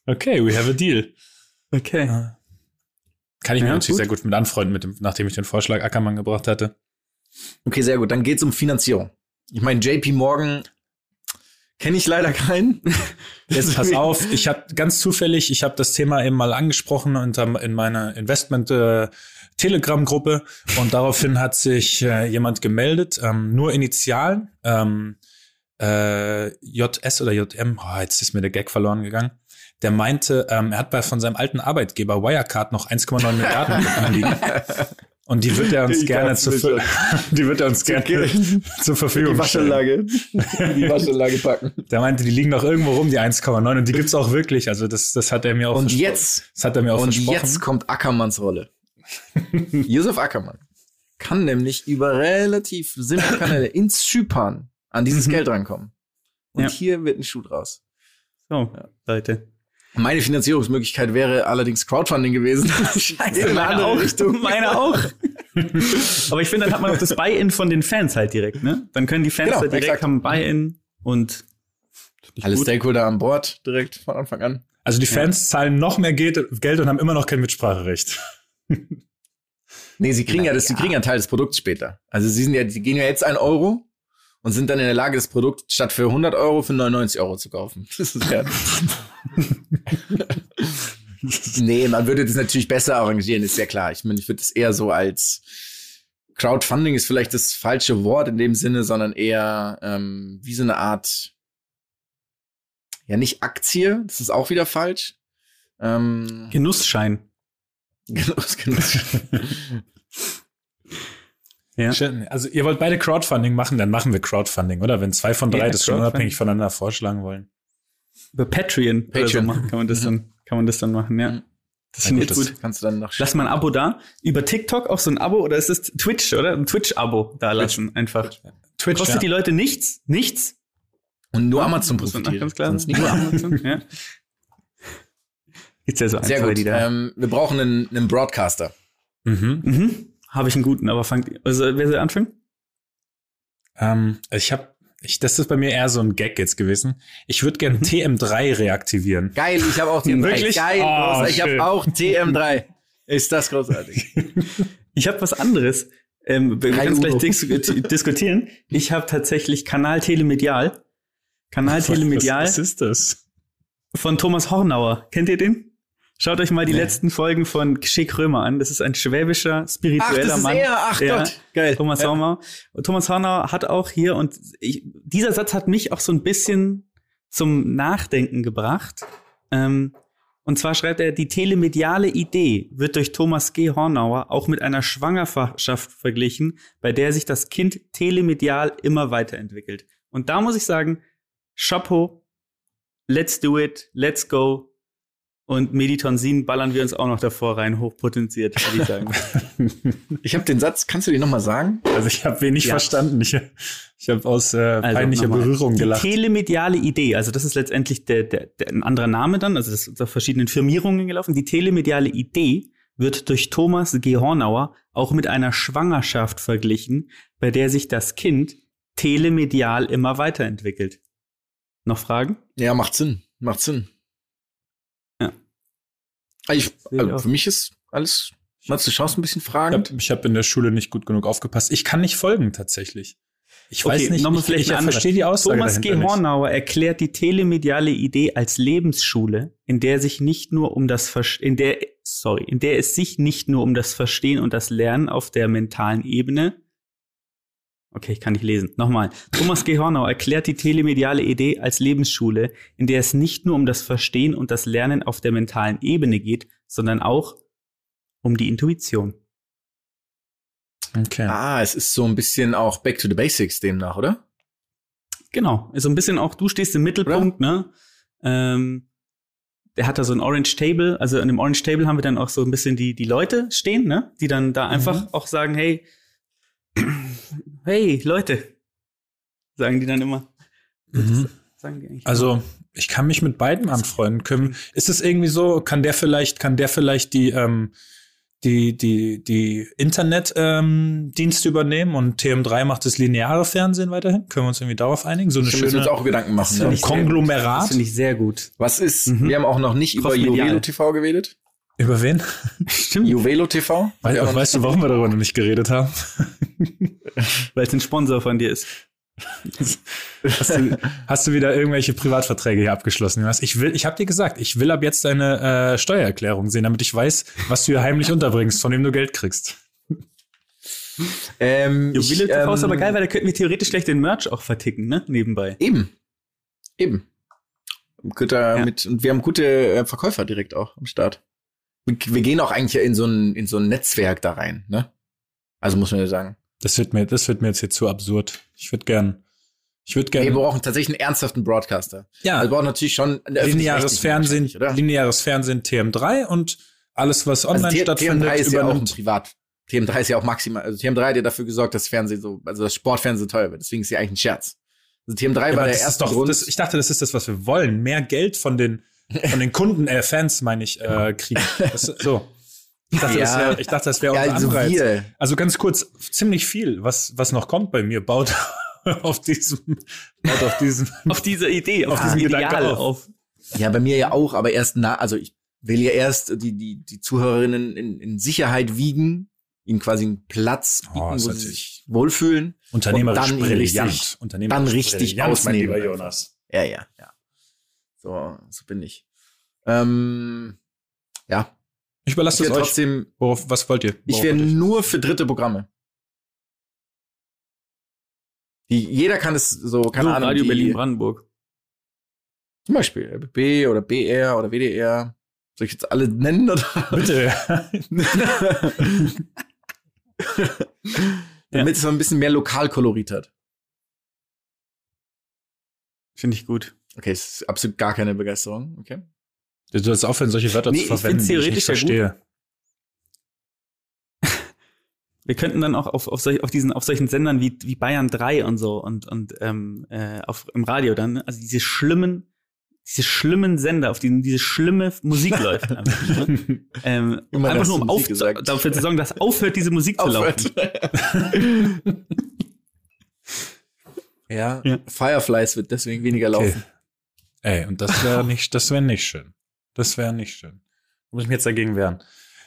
Okay, we have a deal. Okay. Kann ich mir Ja, natürlich gut. sehr gut mit anfreunden, mit dem, nachdem ich den Vorschlag Ackermann gebracht hatte. Okay, sehr gut. Dann geht's um Finanzierung. Ich meine, JP Morgan kenne ich leider keinen. Jetzt pass auf, ich habe ganz zufällig, ich habe das Thema eben mal angesprochen unter, in meiner Investment äh, Telegram-Gruppe und daraufhin hat sich äh, jemand gemeldet, ähm, nur Initialen, ähm, äh, JS oder JM, oh, jetzt ist mir der Gag verloren gegangen. Der meinte, ähm, er hat bei von seinem alten Arbeitgeber Wirecard noch 1,9 Milliarden anliegen. Und die wird er uns Ich gerne kann's zu, mir die wird er uns gerne zur Verfügung stellen. die Waschanlage packen. Der meinte, die liegen noch irgendwo rum, die 1,9 und die gibt's auch wirklich. Also das, das hat er mir auch Und versprochen. jetzt, das hat er mir auch und versprochen. jetzt kommt Ackermanns Rolle. Josef Ackermann kann nämlich über relativ simple Kanäle ins Zypern an dieses Mhm. Geld rankommen. Und Ja. hier wird ein Schuh draus. So, Leute. Meine Finanzierungsmöglichkeit wäre allerdings Crowdfunding gewesen. Scheiße, in eine Meine andere auch. Richtung. Meine auch. Aber ich finde, dann hat man auch das Buy-in von den Fans halt direkt, ne? Dann können die Fans Genau, da direkt exakt. haben Buy-in und Alle gut. Stakeholder an Bord direkt von Anfang an. Also die Fans zahlen noch mehr Geld, Geld und haben immer noch kein Mitspracherecht. Nee, sie kriegen ja, das, sie kriegen ja einen Teil des Produkts später. Also sie sind ja, sie gehen ja jetzt einen Euro und sind dann in der Lage, das Produkt statt für 100 Euro für 99 Euro zu kaufen. Das ist ja nee, man würde das natürlich besser arrangieren, ist ja klar. Ich meine, ich würde es eher so als Crowdfunding ist vielleicht das falsche Wort in dem Sinne, sondern eher ähm, wie so eine Art, ja nicht Aktie, das ist auch wieder falsch. Ähm, Genussschein. Genuss, Genuss. Ja. Schön. Also ihr wollt beide Crowdfunding machen, dann machen wir Crowdfunding, oder? Wenn zwei von drei Ja, das schon unabhängig voneinander vorschlagen wollen. Über Patreon, Oder so Patreon. machen, kann man das dann, kann man das dann machen, ja. Mhm. Das finde ich gut, Kannst du dann noch Lass mal ein Abo da. Über TikTok auch so ein Abo oder ist es Twitch, oder? Ein Twitch-Abo da lassen, einfach. Twitch, Kostet ja. die Leute nichts? Nichts? Und nur Amazon profitiert. Ganz klar. Sonst Nur. Amazon, ja. Gibt's ja so ein, Sehr zwei, gut. die da. Ähm, wir brauchen einen, einen Broadcaster. Mhm. Mhm. Habe ich einen guten, aber fangt, also, wer soll anfangen? Ähm, ich habe, ich, das ist bei mir eher so ein Gag jetzt gewesen. Ich würde gern TM3 reaktivieren. Geil, ich habe auch TM3. Wirklich? Geil, Oh, großartig. ich habe auch TM3. Ist das großartig? Ich habe was anderes. Ähm, wir können es gleich diskutieren. Ich habe tatsächlich Kanal Telemedial. Kanal Telemedial Was, was ist das? von Thomas Hornauer. Kennt ihr den? Schaut euch mal die Nee. letzten Folgen von Schick Römer an. Das ist ein schwäbischer, Ach, spiritueller das ist Mann. er. Ach Ja. Gott. Geil. Thomas ja. Hornauer. Und Thomas Hornauer hat auch hier, und ich, dieser Satz hat mich auch so ein bisschen zum Nachdenken gebracht. Ähm, und zwar schreibt er, die telemediale Idee wird durch Thomas G. Hornauer auch mit einer Schwangerschaft verglichen, bei der sich das Kind telemedial immer weiterentwickelt. Und da muss ich sagen, Chapeau, let's do it, let's go. Und Meditonsin ballern wir uns auch noch davor rein, hochpotenziert, würde ich sagen. Ich habe den Satz, kannst du den nochmal sagen? Also ich habe wenig Ja. verstanden. Ich, ich habe aus äh, Also peinlicher. Berührung die gelacht. telemediale Idee, also das ist letztendlich der, der, der, ein anderer Name dann, also das ist auf verschiedenen Firmierungen gelaufen. Die telemediale Idee wird durch Thomas G. Hornauer auch mit einer Schwangerschaft verglichen, bei der sich das Kind telemedial immer weiterentwickelt. Noch Fragen? Ja, macht Sinn. Macht Sinn. Ah, Ich, ich also für mich ist alles. Mats, du schaust ein bisschen Ich fragend. habe ich hab in der Schule nicht gut genug aufgepasst. Ich kann nicht folgen tatsächlich. Ich weiß Okay, nicht, nochmal ich, vielleicht ich andere. verstehe die Aussage Thomas G. Hornauer erklärt die telemediale Idee als Lebensschule, in der sich nicht nur um das Ver in der sorry, in der es sich nicht nur um das Verstehen und das Lernen auf der mentalen Ebene Okay, ich kann nicht lesen. Nochmal. Thomas G. Hornauer erklärt die telemediale Idee als Lebensschule, in der es nicht nur um das Verstehen und das Lernen auf der mentalen Ebene geht, sondern auch um die Intuition. Okay. Ah, es ist so ein bisschen auch Back to the Basics demnach, oder? Genau, ist so ein bisschen auch, du stehst im Mittelpunkt, ne? Ähm, der hat da so ein Orange Table, also in dem Orange Table haben wir dann auch so ein bisschen die, die Leute stehen, ne? Die dann da einfach auch sagen, hey, hey, Leute, sagen die dann immer. Mhm. Sagen die eigentlich Also ich kann mich mit beiden anfreunden. Können, ist es irgendwie so? Kann der vielleicht, kann der vielleicht die ähm, die die die Internet ähm, übernehmen und TM3 macht das lineare Fernsehen weiterhin? Können wir uns irgendwie darauf einigen? So eine müssen wir uns schöne auch Gedanken machen. Ne? ich sehr gut. Konglomerat. Das finde ich sehr gut. Was ist, Mhm. wir haben auch noch nicht über. Jovelo TV geredet. Über wen? Stimmt. Juvelo TV. Weil, weißt du, warum wir darüber noch nicht geredet haben? Weil es ein Sponsor von dir ist. hast, du, hast du wieder irgendwelche Privatverträge hier abgeschlossen? Ich will, ich habe dir gesagt, ich will ab jetzt deine äh, Steuererklärung sehen, damit ich weiß, was du hier heimlich unterbringst, von dem du Geld kriegst. Ähm, Juwele TV ähm, ist aber geil, weil da könnten wir theoretisch gleich den Merch auch verticken, ne? Nebenbei. Eben. Eben. Ja. Mit, und wir haben gute äh, Verkäufer direkt auch am Start. Wir, gehen auch eigentlich in so ein, in so ein Netzwerk da rein, ne? Also muss man ja sagen. Das wird mir, das wird mir jetzt hier zu absurd. Ich würde gern, ich würde gerne. Wir brauchen tatsächlich einen ernsthaften Broadcaster. Ja. Also wir brauchen natürlich schon lineares Fernsehen, lineares Fernsehen TM3 und alles, was online also stattfindet, TM3 ist übernimmt. ja auch ein Privat. TM3 ist ja auch maximal, also TM3 hat ja dafür gesorgt, dass Fernsehen so, also das Sportfernsehen teuer wird. Deswegen ist ja eigentlich ein Scherz. Also TM3 ja, war der erste doch, Grund. Das, ich dachte, das ist das, was wir wollen. Mehr Geld von den, von den Kunden, äh, Fans, meine ich, äh, kriegen. Das, so. Ich dachte, ja. das wäre, ich dachte, das wäre ja, also, wir. also ganz kurz, ziemlich viel, was, was noch kommt bei mir, baut auf diesem, baut auf diesem, auf dieser Idee, auf ah, diesem Ideal auf. auf. Ja, bei mir ja auch, aber erst na, also ich will ja erst die, die, die Zuhörerinnen in, in Sicherheit wiegen, ihnen quasi einen Platz bieten, oh, wo sie sich wohlfühlen. Unternehmerisch und dann brillant. Richtig, Unternehmerisch dann richtig brillant, ausnehmen. Mein lieber Jonas. Ja, ja, ja. So, so bin ich. Ähm, ja, ich überlasse es euch. Trotzdem, Worauf, was wollt ihr? Worauf ich wäre nur für dritte Programme. Die, jeder kann es so, keine so, Ahnung. Radio Berlin-Brandenburg. Zum Beispiel RBB oder BR oder WDR. Soll ich jetzt alle nennen? Oder? Bitte. Damit es so ein bisschen mehr Lokalkolorit hat. Finde ich gut. Okay, ist absolut gar keine Begeisterung. Okay. Du sollst aufhören, solche Wörter nee, zu verwenden, ich die ich nicht verstehe. Wir könnten dann auch auf, auf, solch, auf diesen auf solchen Sendern wie, wie Bayern 3 und so und und ähm, äh, auf im Radio dann ne? also diese schlimmen diese schlimmen Sender, auf denen diese schlimme Musik läuft. Einfach, ne? ähm, einfach nur um auf, dafür zu sorgen, dass aufhört, diese Musik zu laufen. ja, ja, Fireflies wird deswegen weniger laufen. Okay. Ey, und das wäre nicht, das wäre nicht schön. Das wäre nicht schön. Muss ich mir jetzt dagegen wehren.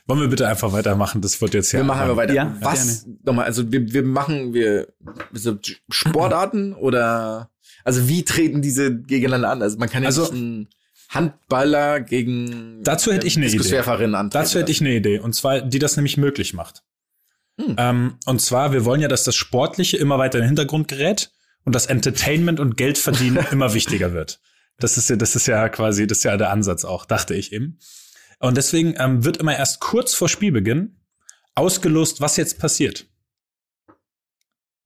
Wollen wir bitte einfach weitermachen? Das wird jetzt ja. Wir machen aber weiter. Ja, Was? Nochmal, also wir, wir machen wir so Sportarten oder also wie treten diese gegeneinander an? Also man kann ja also, nicht einen Handballer gegen dazu hätte ich eine Idee. Antreten, dazu hätte ich eine Idee und zwar die das nämlich möglich macht. Hm. Ähm, und zwar wir wollen ja, dass das Sportliche immer weiter in den Hintergrund gerät und das Entertainment und Geldverdienen immer wichtiger wird. Das ist ja, das ist ja quasi, das ist ja der Ansatz auch, dachte ich eben. Und deswegen ähm, wird immer erst kurz vor Spielbeginn ausgelost, was jetzt passiert.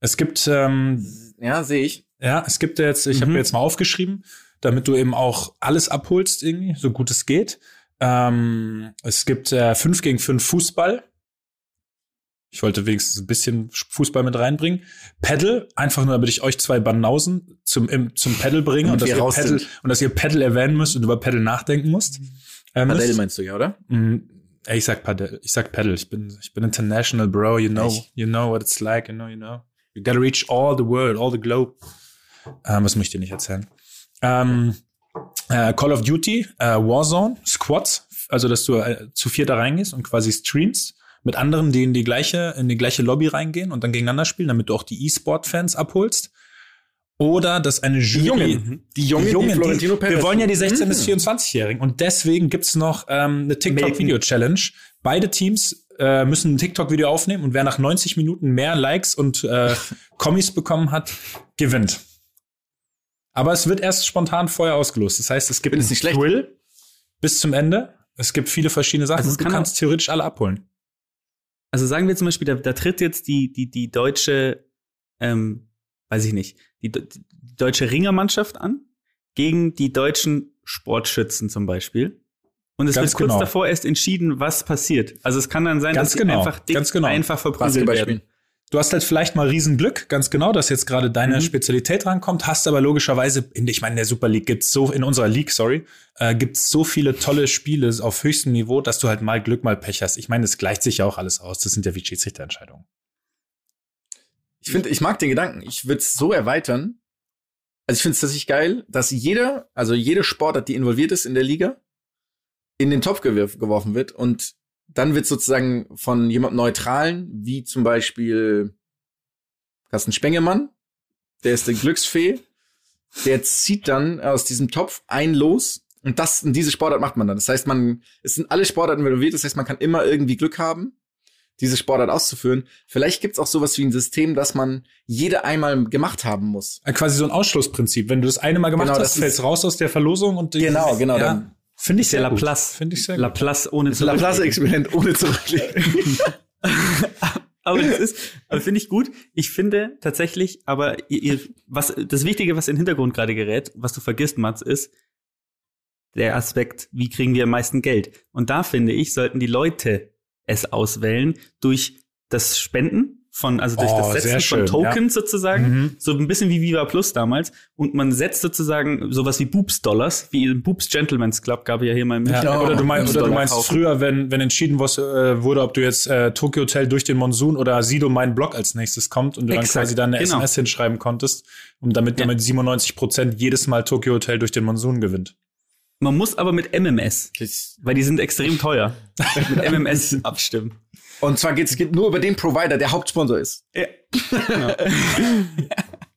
Es gibt ähm, ja sehe ich ja es gibt jetzt ich mhm. habe mir jetzt mal aufgeschrieben damit du eben auch alles abholst irgendwie so gut es geht ähm, es gibt äh, 5 gegen 5 Fußball ich wollte wenigstens ein bisschen Fußball mit reinbringen. Paddle, einfach nur, damit ich euch zwei Banausen zum, im, zum Paddle bringe und, und, dass ihr Paddle, und dass ihr Paddle erwähnen müsst und über Paddle nachdenken musst. Ähm, Paddle meinst du ja, oder? Mh, ich sag Paddle, ich sag Paddle. Ich bin, ich bin international, bro. You know, Echt? you know what it's like. You know, you know. You gotta reach all the world, all the globe. Ähm, was muss ich dir nicht erzählen? Ähm, äh, Call of Duty, äh, Warzone, Squads, also dass du äh, zu vier da reingehst und quasi streamst mit anderen, die in die gleiche, in die gleiche Lobby reingehen und dann gegeneinander spielen, damit du auch die E-Sport-Fans abholst. Oder dass eine Jury, die Jungen, die, Jungen, die, Jungen, die wir wollen ja die 16- bis 24-Jährigen und deswegen gibt's noch ähm, eine TikTok-Video-Challenge. Beide Teams äh, müssen ein TikTok-Video aufnehmen und wer nach 90 Minuten mehr Likes und äh, Kommis bekommen hat, gewinnt. Aber es wird erst spontan vorher ausgelost. Das heißt, es gibt einen Thrill bis zum Ende. Es gibt viele verschiedene Sachen. Also du kannst theoretisch alle abholen also sagen wir zum Beispiel, da, da tritt jetzt die, die, die deutsche, ähm, weiß ich nicht, die, die deutsche Ringermannschaft an gegen die deutschen Sportschützen zum Beispiel. Und es Ganz wird kurz genau. davor erst entschieden, was passiert. Also es kann dann sein, Ganz dass genau. einfach dick Ganz genau. einfach verprügelt werden. Du hast halt vielleicht mal Riesenglück, ganz genau, dass jetzt gerade deine mhm. Spezialität rankommt, hast aber logischerweise, in, ich meine, in der Super League gibt's so, in unserer League, sorry, äh, gibt's so viele tolle Spiele auf höchstem Niveau, dass du halt mal Glück, mal Pech hast. Ich meine, es gleicht sich ja auch alles aus. Das sind ja wie Schiedsrichterentscheidungen. Ich finde, ich mag den Gedanken. Ich würde es so erweitern. Also ich finde es tatsächlich geil, dass jeder, also jede Sportart, die involviert ist in der Liga, in den Topf geworfen wird und dann wird sozusagen von jemandem Neutralen, wie zum Beispiel Carsten Spengemann, der ist der Glücksfee, der zieht dann aus diesem Topf ein Los und das in diese Sportart macht man dann. Das heißt, man es sind alle Sportarten involviert, das heißt, man kann immer irgendwie Glück haben, diese Sportart auszuführen. Vielleicht gibt's auch sowas wie ein System, dass man jede einmal gemacht haben muss. Äh, quasi so ein Ausschlussprinzip. Wenn du das eine Mal gemacht Genau, hast, das fällst raus aus der Verlosung und Genau, genau, Ja, dann- finde ich sehr gut. Laplace. Finde ich sehr gut. Laplace ohne Das Laplace-Experiment ohne zurücklegen. aber das ist, aber finde ich gut. Ich finde tatsächlich, aber ihr, ihr, was, das Wichtige, was in den Hintergrund gerade gerät, was du vergisst, Mats, ist der Aspekt, wie kriegen wir am meisten Geld? Und da finde ich, sollten die Leute es auswählen durch das Spenden von, also durch Oh, das Setzen von schön, ja. Tokens sozusagen, Mhm. so ein bisschen wie Viva Plus damals. Und man setzt sozusagen sowas wie Boobs Dollars, wie im Boobs Gentleman's Club gab ja hier mal in München. Ja, oder du, mein, Boobs oder du meinst kaufen. früher, wenn, wenn entschieden was, äh, wurde, ob du jetzt äh, Tokyo Hotel durch den Monsun oder Sido mein Blog als nächstes kommt und du dann Exakt, quasi dann eine genau. SMS hinschreiben konntest, um damit, Ja. damit 97 Prozent jedes Mal Tokyo Hotel durch den Monsun gewinnt. Man muss aber mit MMS, weil die sind extrem teuer. mit MMS abstimmen. Und zwar geht es geht nur über den Provider, der Hauptsponsor ist. Ja.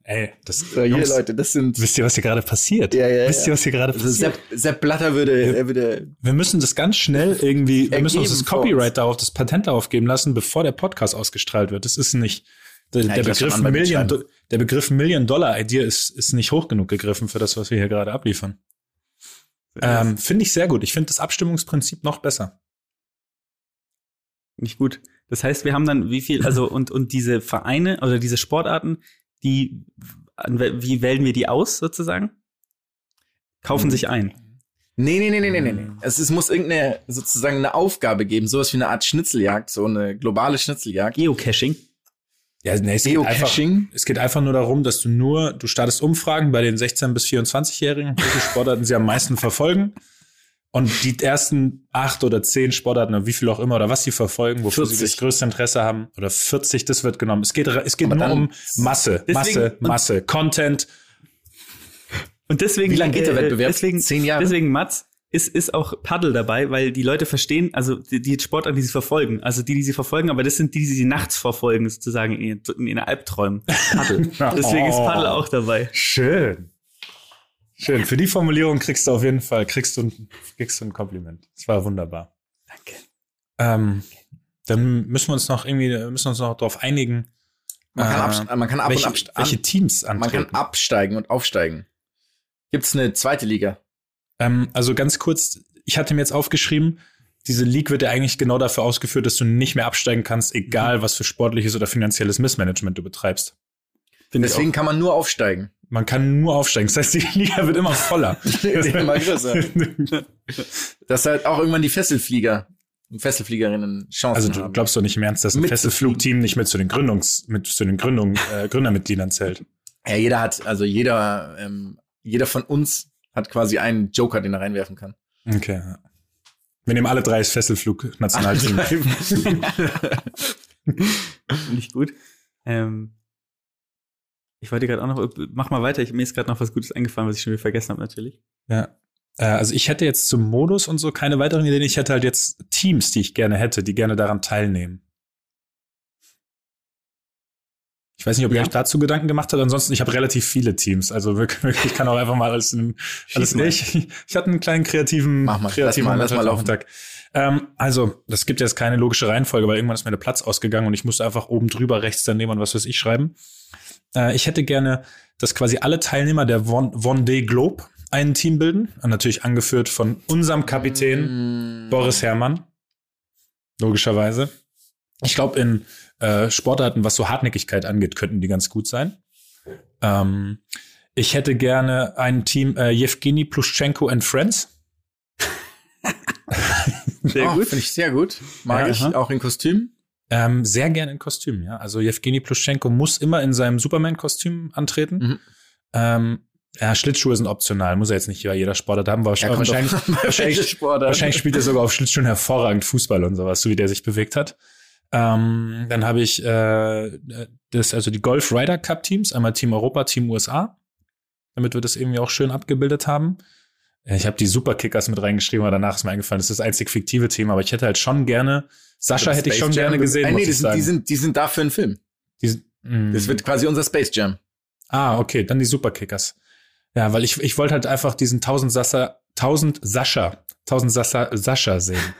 Ey, das So, hier, Jungs, Leute, das sind. wisst ihr, was hier gerade passiert? Ja, ja, wisst ja. ihr, was hier gerade Also passiert? Sepp, Sepp Blatter würde, er würde. Wir müssen das ganz schnell irgendwie, wir müssen uns das Copyright uns. darauf, das Patent darauf geben lassen, bevor der Podcast ausgestrahlt wird. Das ist nicht, der, Ja, der Begriff Million, der Begriff Million Dollar Idea ist, ist nicht hoch genug gegriffen für das, was wir hier gerade abliefern. Ähm, finde ich sehr gut. Ich finde das Abstimmungsprinzip noch besser. Nicht gut. Das heißt, wir haben dann wie viel, also und, und diese Vereine oder diese Sportarten, die, wie wählen wir die aus sozusagen? Kaufen Mhm. sich ein. Nee, nee, nee, nee, nee, nee, nee. Es, es muss irgendeine, sozusagen eine Aufgabe geben, sowas wie eine Art Schnitzeljagd, so eine globale Schnitzeljagd. Geocaching. Ja, nee, es, geht einfach, es geht einfach nur darum, dass du nur, du startest Umfragen bei den 16- bis 24-Jährigen, welche Sportarten sie am meisten verfolgen. Und die ersten acht oder zehn Sportarten, oder wie viel auch immer, oder was sie verfolgen, wofür sie 40. das größte Interesse haben, oder 40, das wird genommen. Es geht, es geht Aber nur um Masse, Masse, Masse, Content. Und deswegen, Wie lang geht der äh, Wettbewerb? Deswegen, Zehn Jahre? Deswegen, Mats, ist, ist auch Paddle dabei, weil die Leute verstehen, also die, die Sportarten, die sie verfolgen, also die, die sie verfolgen, aber das sind die, die sie nachts verfolgen, sozusagen in, ihren- in ihren Albträumen. Paddle. deswegen ist Paddle auch dabei. Schön. Schön. Für die Formulierung kriegst du auf jeden Fall, kriegst du, ein- kriegst du ein Kompliment. Das war wunderbar. Danke. Ähm, dann müssen wir uns noch irgendwie, müssen wir uns noch darauf einigen, Man kann, äh, man kann ab welche, und abst- welche Teams man antreten. kann absteigen und aufsteigen. Gibt's eine zweite Liga? Ähm, also ganz kurz, ich hatte mir jetzt aufgeschrieben, diese League wird ja eigentlich genau dafür ausgeführt, dass du nicht mehr absteigen kannst, egal was für sportliches oder finanzielles Missmanagement du betreibst. Finde ich Deswegen kann man nur aufsteigen. Man kann nur aufsteigen. Das heißt, die Liga wird immer voller. Immer größer. Dass halt auch irgendwann die Fesselflieger und Fesselfliegerinnen Chancen Also du haben. glaubst doch nicht im Ernst, dass ein Mit- Fesselflugteam nicht mit zu den Gründungs, mit zu den Gründung, äh, Gründermitgliedern zählt. Ja, jeder hat, also jeder, ähm, jeder von uns hat quasi einen Joker, den er reinwerfen kann. Okay. Wir nehmen alle drei das Fesselflug-Nationalteam. Finde ich gut. Ähm, ich wollte gerade auch noch, mach mal weiter, ich, mir ist gerade noch was Gutes eingefallen, was ich schon wieder vergessen habe, natürlich. Ja. Äh, also ich hätte jetzt zum Modus und so keine weiteren Ideen. Ich hätte halt jetzt Teams, die ich gerne hätte, die gerne daran teilnehmen. Ich weiß nicht, ob ihr Ja. euch dazu Gedanken gemacht habt. Ansonsten, ich habe relativ viele Teams. Also wirklich, ich kann auch einfach mal alles, in, alles mal. ich, ich hatte einen kleinen kreativen, Mach mal, kreativen lass mal, lass mal laufen. Nachmittag. Ähm, also, das gibt jetzt keine logische Reihenfolge, weil irgendwann ist mir der Platz ausgegangen und ich musste einfach oben drüber rechts daneben und was weiß ich schreiben. Äh, ich hätte gerne, dass quasi alle Teilnehmer der Day Globe ein Team bilden. Und natürlich angeführt von unserem Kapitän Mm. Boris Herrmann. Logischerweise. Ich glaube, in äh, Sportarten, was so Hartnäckigkeit angeht, könnten die ganz gut sein. Ähm, ich hätte gerne ein Team äh, Yevgeny Pluschenko and Friends. Sehr oh, gut. Finde ich sehr gut. Mag Ja, ich. aha. Auch in Kostüm. Ähm, sehr gerne in Kostüm, ja. Also Yevgeny Pluschenko muss immer in seinem Superman-Kostüm antreten. Mhm. Ähm, ja, Schlittschuhe sind optional, muss er jetzt nicht bei jeder Sportart haben. Wahrscheinlich, kommt wahrscheinlich, wahrscheinlich, wahrscheinlich spielt er sogar auf Schlittschuhen hervorragend Fußball und sowas, so wie der sich bewegt hat. Ähm, dann habe ich äh, das, also die Golf Ryder Cup Teams, einmal Team Europa, Team USA, damit wir das irgendwie auch schön abgebildet haben. Ich habe die Superkickers mit reingeschrieben, aber danach ist mir eingefallen, das ist das einzig fiktive Thema, aber ich hätte halt schon gerne, Sascha hätte ich schon Jam gerne gesehen, Äh, muss nee, die, sind, die, sind, die sind da für einen Film. Die, mm. Das wird quasi unser Space Jam. Ah, okay, dann die Superkickers. Ja, weil ich, ich wollte halt einfach diesen 1000 Sascha, 1000 Sascha, 1000 Sascha, Sascha sehen.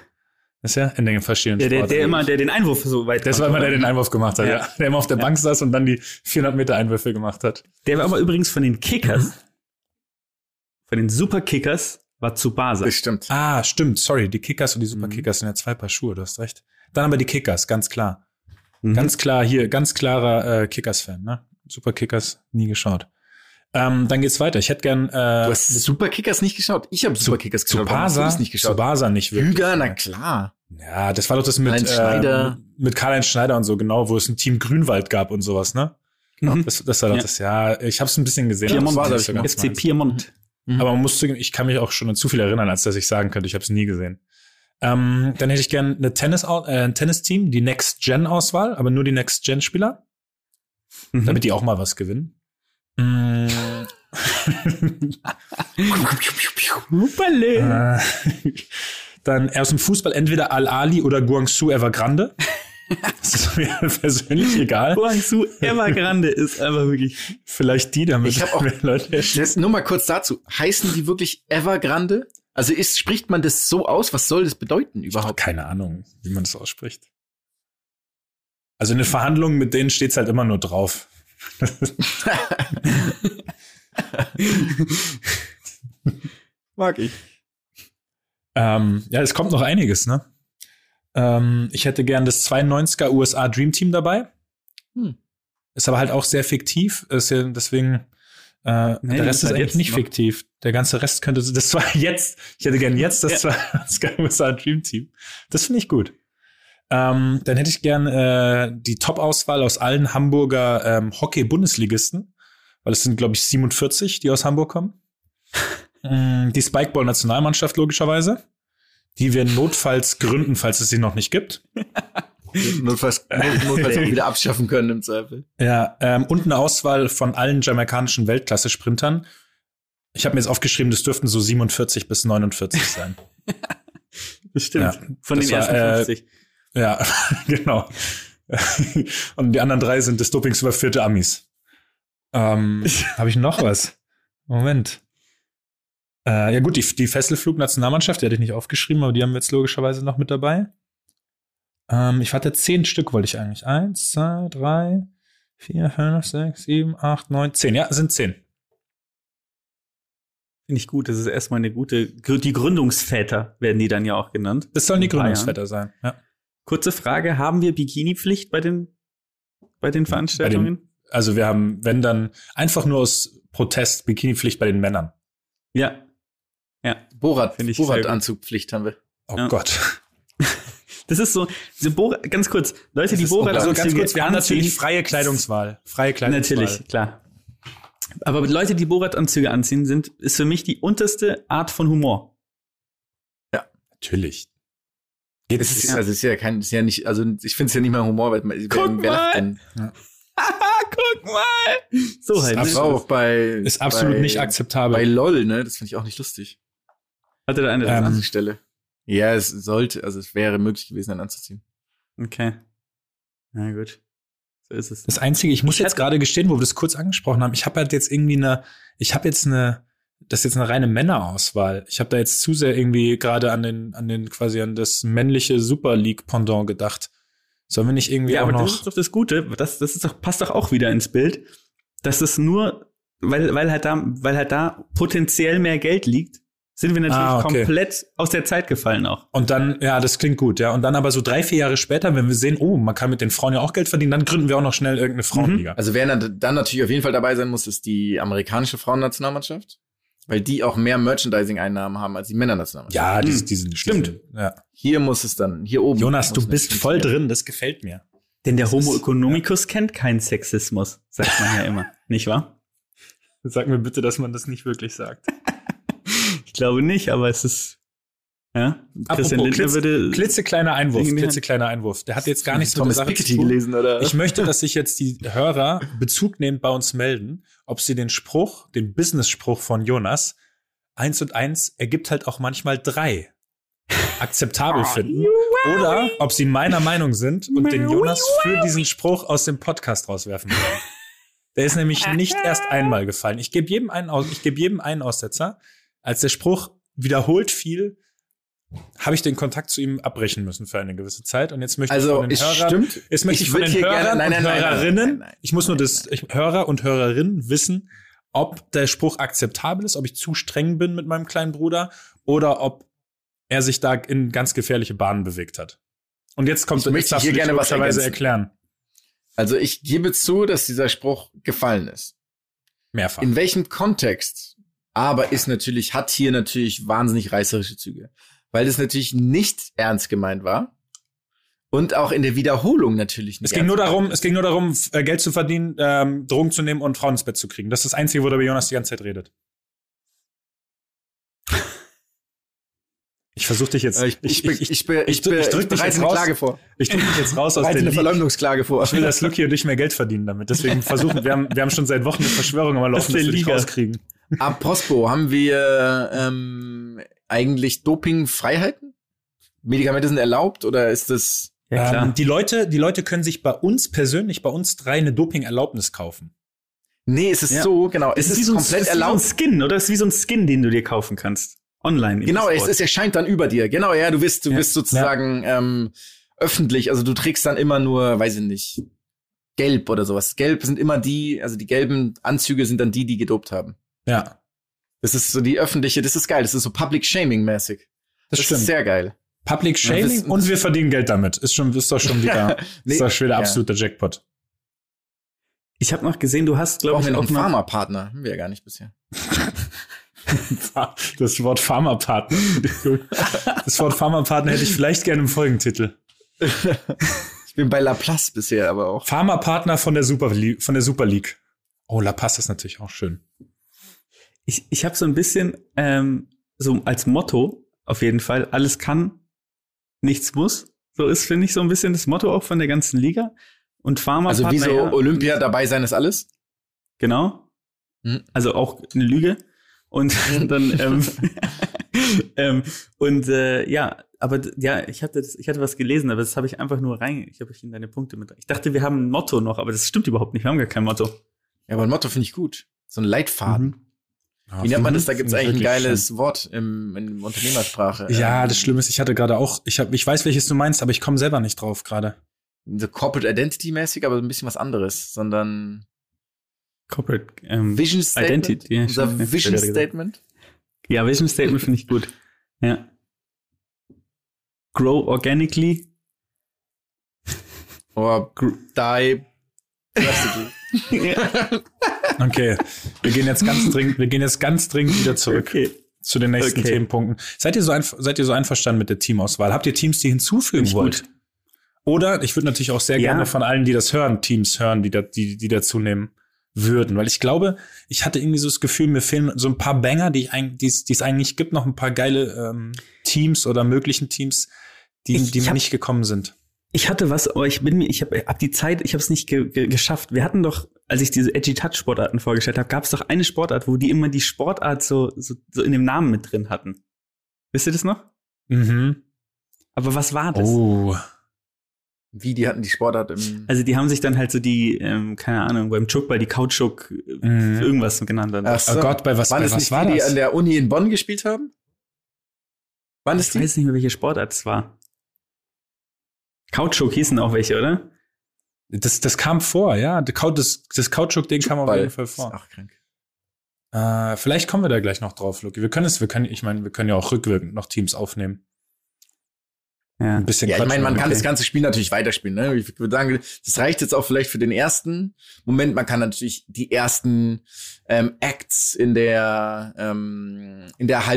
Das ist ja in den verschiedenen Der, der, der immer, der den Einwurf so weit Das war immer der, der den Einwurf gemacht hat, ja. Ja. Der immer auf der Bank saß und dann die 400 Meter Einwürfe gemacht hat. Der war aber übrigens von den Kickers, von den Superkickers, war Tsubasa. Das stimmt. Ah, stimmt, sorry, die Kickers und die Mhm. Superkickers sind ja zwei Paar Schuhe, du hast recht. Dann aber die Kickers, ganz klar. Mhm. Ganz klar hier, ganz klarer äh, Kickers-Fan, ne? Superkickers, nie geschaut. Ähm, dann geht's weiter. Ich hätte gern äh, Du hast Superkickers nicht geschaut. Ich habe Superkickers geschaut. Warum hast du Tsubasa, das nicht geschaut? Tsubasa nicht wirklich. Hüger, na klar. Ja, das war doch das mit Karl-Heinz Schneider. Äh, mit Karl-Heinz Schneider und so, genau, wo es ein Team Grünwald gab und sowas, ne? Mhm. Das, das war doch Ja. das, ja. Ich habe es ein bisschen gesehen. Piemont, aber war das ist ich FC Piemont. Mhm. Aber man muss zugeben, ich kann mich auch schon an zu viel erinnern, als dass ich sagen könnte, ich habe es nie gesehen. Ähm, dann hätte ich gern eine Tennis, äh, ein Tennisteam, die Next Gen Auswahl, aber nur die Next Gen Spieler, Mhm. damit die auch mal was gewinnen. Mm, äh, dann aus dem Fußball entweder Al Ali oder Guangzhou Evergrande. Das ist mir persönlich egal. Guangzhou Evergrande ist einfach wirklich. Vielleicht die, damit Ich auch- mehr Leute nur mal kurz dazu. Heißen die wirklich Evergrande? Also ist, spricht man das so aus? Was soll das bedeuten überhaupt? Keine Ahnung, wie man das ausspricht. Also in den Verhandlungen mit denen steht's halt immer nur drauf. Mag ich. Ähm, ja, es kommt noch einiges, ne? Ähm, ich hätte gern das 92er USA Dream Team dabei. Hm. Ist aber halt auch sehr fiktiv. Ist ja deswegen, äh, Nee, der Rest ist eigentlich jetzt nicht noch. fiktiv. Der ganze Rest könnte, das war jetzt, ich hätte gern jetzt das Ja. 92er USA Dream Team. Das finde ich gut. Ähm, dann hätte ich gern äh, die Top-Auswahl aus allen Hamburger ähm, Hockey-Bundesligisten, weil es sind, glaube ich, 47, die aus Hamburg kommen. Mm, die Spikeball-Nationalmannschaft logischerweise, die wir notfalls gründen, falls es sie noch nicht gibt. Notfalls, not- notfalls auch wieder abschaffen können im Zweifel. Ja, ähm, und eine Auswahl von allen jamaikanischen Weltklasse-Sprintern. Ich habe mir jetzt aufgeschrieben, das dürften so 47 bis 49 sein. Bestimmt. Ja, Von den ersten war, äh, 50. ja, genau. und die anderen drei sind des Dopings überführte Amis. Ähm, habe ich noch was? Moment. Äh, ja gut, die, die Fesselflug-Nationalmannschaft, die hatte ich nicht aufgeschrieben, aber die haben wir jetzt logischerweise noch mit dabei. Ähm, ich hatte zehn Stück, wollte ich eigentlich. Eins, zwei, drei, vier, fünf, sechs, sieben, acht, neun, zehn. Ja, sind zehn. Finde ich gut. Das ist erstmal eine gute, die Gründungsväter werden die dann ja auch genannt. Das sollen die. Gründungsväter sein. Ja. Kurze Frage, haben wir Bikini-Pflicht bei den, bei den Veranstaltungen? Also wir haben, wenn dann, einfach nur aus Protest Bikini-Pflicht bei den Männern. ja. Ja. Borat, Finde ich sehr Borat-Anzugpflicht haben wir. Oh Ja. Gott. Das ist so, diese Bora, ganz kurz, Leute, die Das ist Borat also ganz kurz, wir haben natürlich anziehen- freie Kleidungswahl. Freie Kleidungswahl. Natürlich, klar. Aber Leute, die Borat-Anzüge anziehen, sind, ist für mich die unterste Art von Humor. Natürlich. Es ist, also es ist ja kein, ist ja nicht, also ich finde es ja nicht mal Humor, weil man, Guck wer, wer lacht denn? Guck mal! So halt. Ist auch bei, Ist absolut bei, nicht akzeptabel. Bei LOL, ne? Das finde ich auch nicht lustig. Hatte da eine Ähm, An Stelle. Ja, es sollte, also es wäre möglich gewesen, dann anzuziehen. Okay. Na gut. So ist es. Das Einzige, ich muss Ich jetzt gerade gestehen, wo wir das kurz angesprochen haben, ich habe halt jetzt irgendwie eine, ich habe jetzt eine, das ist jetzt eine reine Männerauswahl. Ich habe da jetzt zu sehr irgendwie gerade an den, an den, quasi an das männliche Super League Pendant gedacht. Sollen wir nicht irgendwie Ja, auch aber das noch, ist doch das Gute. Das, das ist doch, passt doch auch wieder ins Bild, dass es nur, weil, weil halt da, weil halt da potenziell mehr Geld liegt, sind wir natürlich Ah, okay. komplett aus der Zeit gefallen auch. und dann, ja, das klingt gut, ja. Und dann aber so drei, vier Jahre später, wenn wir sehen, oh, man kann mit den Frauen ja auch Geld verdienen, dann gründen wir auch noch schnell irgendeine Frauenliga. Also wer dann dann natürlich auf jeden Fall dabei sein muss, ist die amerikanische Frauennationalmannschaft. Weil die auch mehr Merchandising-Einnahmen haben als die Männernationalmannschaft. Ja, die, Hm, die sind stimmt. Die sind, ja. Hier muss es dann, hier oben. Jonas, du bist voll drin, das gefällt mir. Denn der Das Homo economicus kennt keinen Sexismus, sagt man ja immer. Nicht wahr? Sag mir bitte, dass man das nicht wirklich sagt. Ich glaube nicht, aber es ist, ja. Christian Apropos Lindner würde, Klitzekleiner Einwurf, klitzekleiner Einwurf. Der hat jetzt gar nichts mit der Thomas Piketty gelesen, oder? Ich möchte, dass sich jetzt die Hörer Bezug nehmend bei uns melden, ob sie den Spruch, den Business-Spruch von Jonas eins und eins ergibt halt auch manchmal drei akzeptabel finden. Oder ob sie meiner Meinung sind und den Jonas für diesen Spruch aus dem Podcast rauswerfen wollen. Der ist nämlich nicht erst einmal gefallen. Ich gebe jedem einen aus, ich gebe jedem einen Aussetzer. Als der Spruch wiederholt fiel, habe ich den Kontakt zu ihm abbrechen müssen für eine gewisse Zeit. Und jetzt möchte Also, ich von den Hörern, stimmt. jetzt möchte ich, Ich von den hier Hörern gerne- nein, und nein, Hörerinnen, nein, ich muss nur das ich, Hörer und Hörerinnen wissen, ob der Spruch akzeptabel ist, ob ich zu streng bin mit meinem kleinen Bruder oder ob er sich da in ganz gefährliche Bahnen bewegt hat. Und jetzt kommt Ich möchte hier gerne was erklären. Also ich gebe zu, dass dieser Spruch gefallen ist. Mehrfach. In welchem Kontext? Aber ist natürlich, hat hier natürlich wahnsinnig reißerische Züge. Weil das natürlich nicht ernst gemeint war. Und auch in der Wiederholung natürlich nicht. es ging nur darum, es ging nur darum, äh, Geld zu verdienen, ähm, Drogen zu nehmen und Frauen ins Bett zu kriegen. Das ist das Einzige, worüber Jonas die ganze Zeit redet. Ich versuche dich jetzt. Äh, Ich, ich, ich, ich, ich- ich, be- ich drück ich dich jetzt eine raus. Klage vor. Ich drücke dich jetzt raus aus der eine. Verleumdungsklage vor. Ich will, dass Lucky und ich mehr Geld verdienen damit. Deswegen versuchen, wir haben, wir haben schon seit Wochen eine Verschwörung am Laufen, Das dass wir dich rauskriegen. Apropos, haben wir ähm, eigentlich Dopingfreiheiten? Medikamente sind erlaubt oder ist das Ja, klar. Ähm, die Leute, die Leute können sich bei uns persönlich, bei uns drei eine Doping-Erlaubnis kaufen. Nee, es ist Ja. so, genau. es Es ist, wie so ein, komplett es ist wie so ein erlaubt. Skin, oder? Es ist wie so ein Skin, den du dir kaufen kannst. Online. Genau, es, es erscheint dann über dir. Genau, ja, du bist, du Ja. bist sozusagen ähm, öffentlich. Also du trägst dann immer nur, weiß ich nicht, gelb oder sowas. Gelb sind immer die, also die gelben Anzüge sind dann die, die gedopt haben. Ja, Das ist so die öffentliche, das ist geil. Das ist so Public Shaming mäßig. das, Das stimmt. ist sehr geil. Public Shaming und wir verdienen Geld damit. Ist schon, ist doch schon wieder, Nee, ist doch schon wieder ja. absoluter Jackpot. Ich habe noch gesehen, du hast, glaube ich, wir noch auch einen. Pharma-Partner? Haben wir ja gar nicht bisher. Das Wort Pharmapartner. Das Wort Pharmapartner hätte ich vielleicht gerne im Folgentitel. Ich bin bei Laplace bisher, aber auch. Pharmapartner von der Super League, von der Super League. Oh, La Paz ist natürlich auch schön. Ich, ich habe so ein bisschen ähm, so als Motto auf jeden Fall, alles kann, nichts muss. So ist, finde ich, so ein bisschen das Motto auch von der ganzen Liga. Und Pharma Also wie so ja, Olympia dabei sein ist alles? Genau. Hm. Also auch eine Lüge. Und dann, ähm, ähm, und äh, ja, aber ja, ich hatte das, ich hatte was gelesen, aber das habe ich einfach nur rein, ich habe in deine Punkte mit. Ich dachte, wir haben ein Motto noch, aber das stimmt überhaupt nicht. Wir haben gar kein Motto. Ja, aber ein Motto finde ich gut. So ein Leitfaden. Mhm. Wie nennt man das? Da Finde ich eigentlich ein geiles Wort im, in Unternehmersprache. Ja, Ähm, das Schlimme ist, ich hatte gerade auch, ich hab, ich weiß, welches du meinst, aber ich komme selber nicht drauf gerade. So Corporate Identity mäßig, aber ein bisschen was anderes, sondern Corporate ähm, Vision Statement. Identity, ja, Unser ja, Vision gesagt. Statement. Ja, Vision Statement finde ich gut. Ja. Grow organically. Oder Die Drastically. Okay, wir gehen jetzt ganz dringend, wir gehen jetzt ganz dringend wieder zurück Okay. zu den nächsten Okay. Themenpunkten. Seid ihr so einf seid ihr so einverstanden mit der Teamauswahl? Habt ihr Teams, die hinzufügen wollt? gut. Oder ich würde natürlich auch sehr Ja. gerne von allen, die das hören, Teams hören, die da, die, die dazu nehmen würden, weil ich glaube, ich hatte irgendwie so das Gefühl, mir fehlen so ein paar Banger, die ich eigentlich, die es die es eigentlich gibt, noch ein paar geile ähm, Teams oder möglichen Teams, die, Ich- die mir nicht gekommen sind. Ich hatte was, aber ich bin mir, ich habe hab die Zeit, ich habe es nicht ge ge geschafft. Wir hatten doch, als ich diese Edgy Touch Sportarten vorgestellt habe, gab es doch eine Sportart, wo die immer die Sportart so, so, so in dem Namen mit drin hatten. Wisst ihr das noch? Mhm. Aber was war das? Oh. Wie, die hatten die Sportart im. Also die haben sich dann halt so die, ähm, keine Ahnung, beim Chukball die Kautschuk äh, Mhm. irgendwas genannt. Dann. Ach Oh Gott, bei was, Waren bei das was nicht war die, die das? an der Uni in Bonn gespielt haben? Das ich die? weiß nicht mehr, welche Sportart es war. Kautschuk hießen auch welche, oder? Das, das kam vor, ja. Das, das, Kautschuk-Ding kam auf jeden Fall vor. Ach, krank. Äh, vielleicht kommen wir da gleich noch drauf, Luki. Wir können es, wir können, ich meine, wir können ja auch rückwirkend noch Teams aufnehmen. Ja. Ein bisschen Ja, ich meine, man kann okay. das ganze Spiel natürlich weiterspielen. Ne? Ich würde sagen, das reicht jetzt auch vielleicht für den ersten Moment. Man kann natürlich die ersten ähm, Acts in der ähm, in der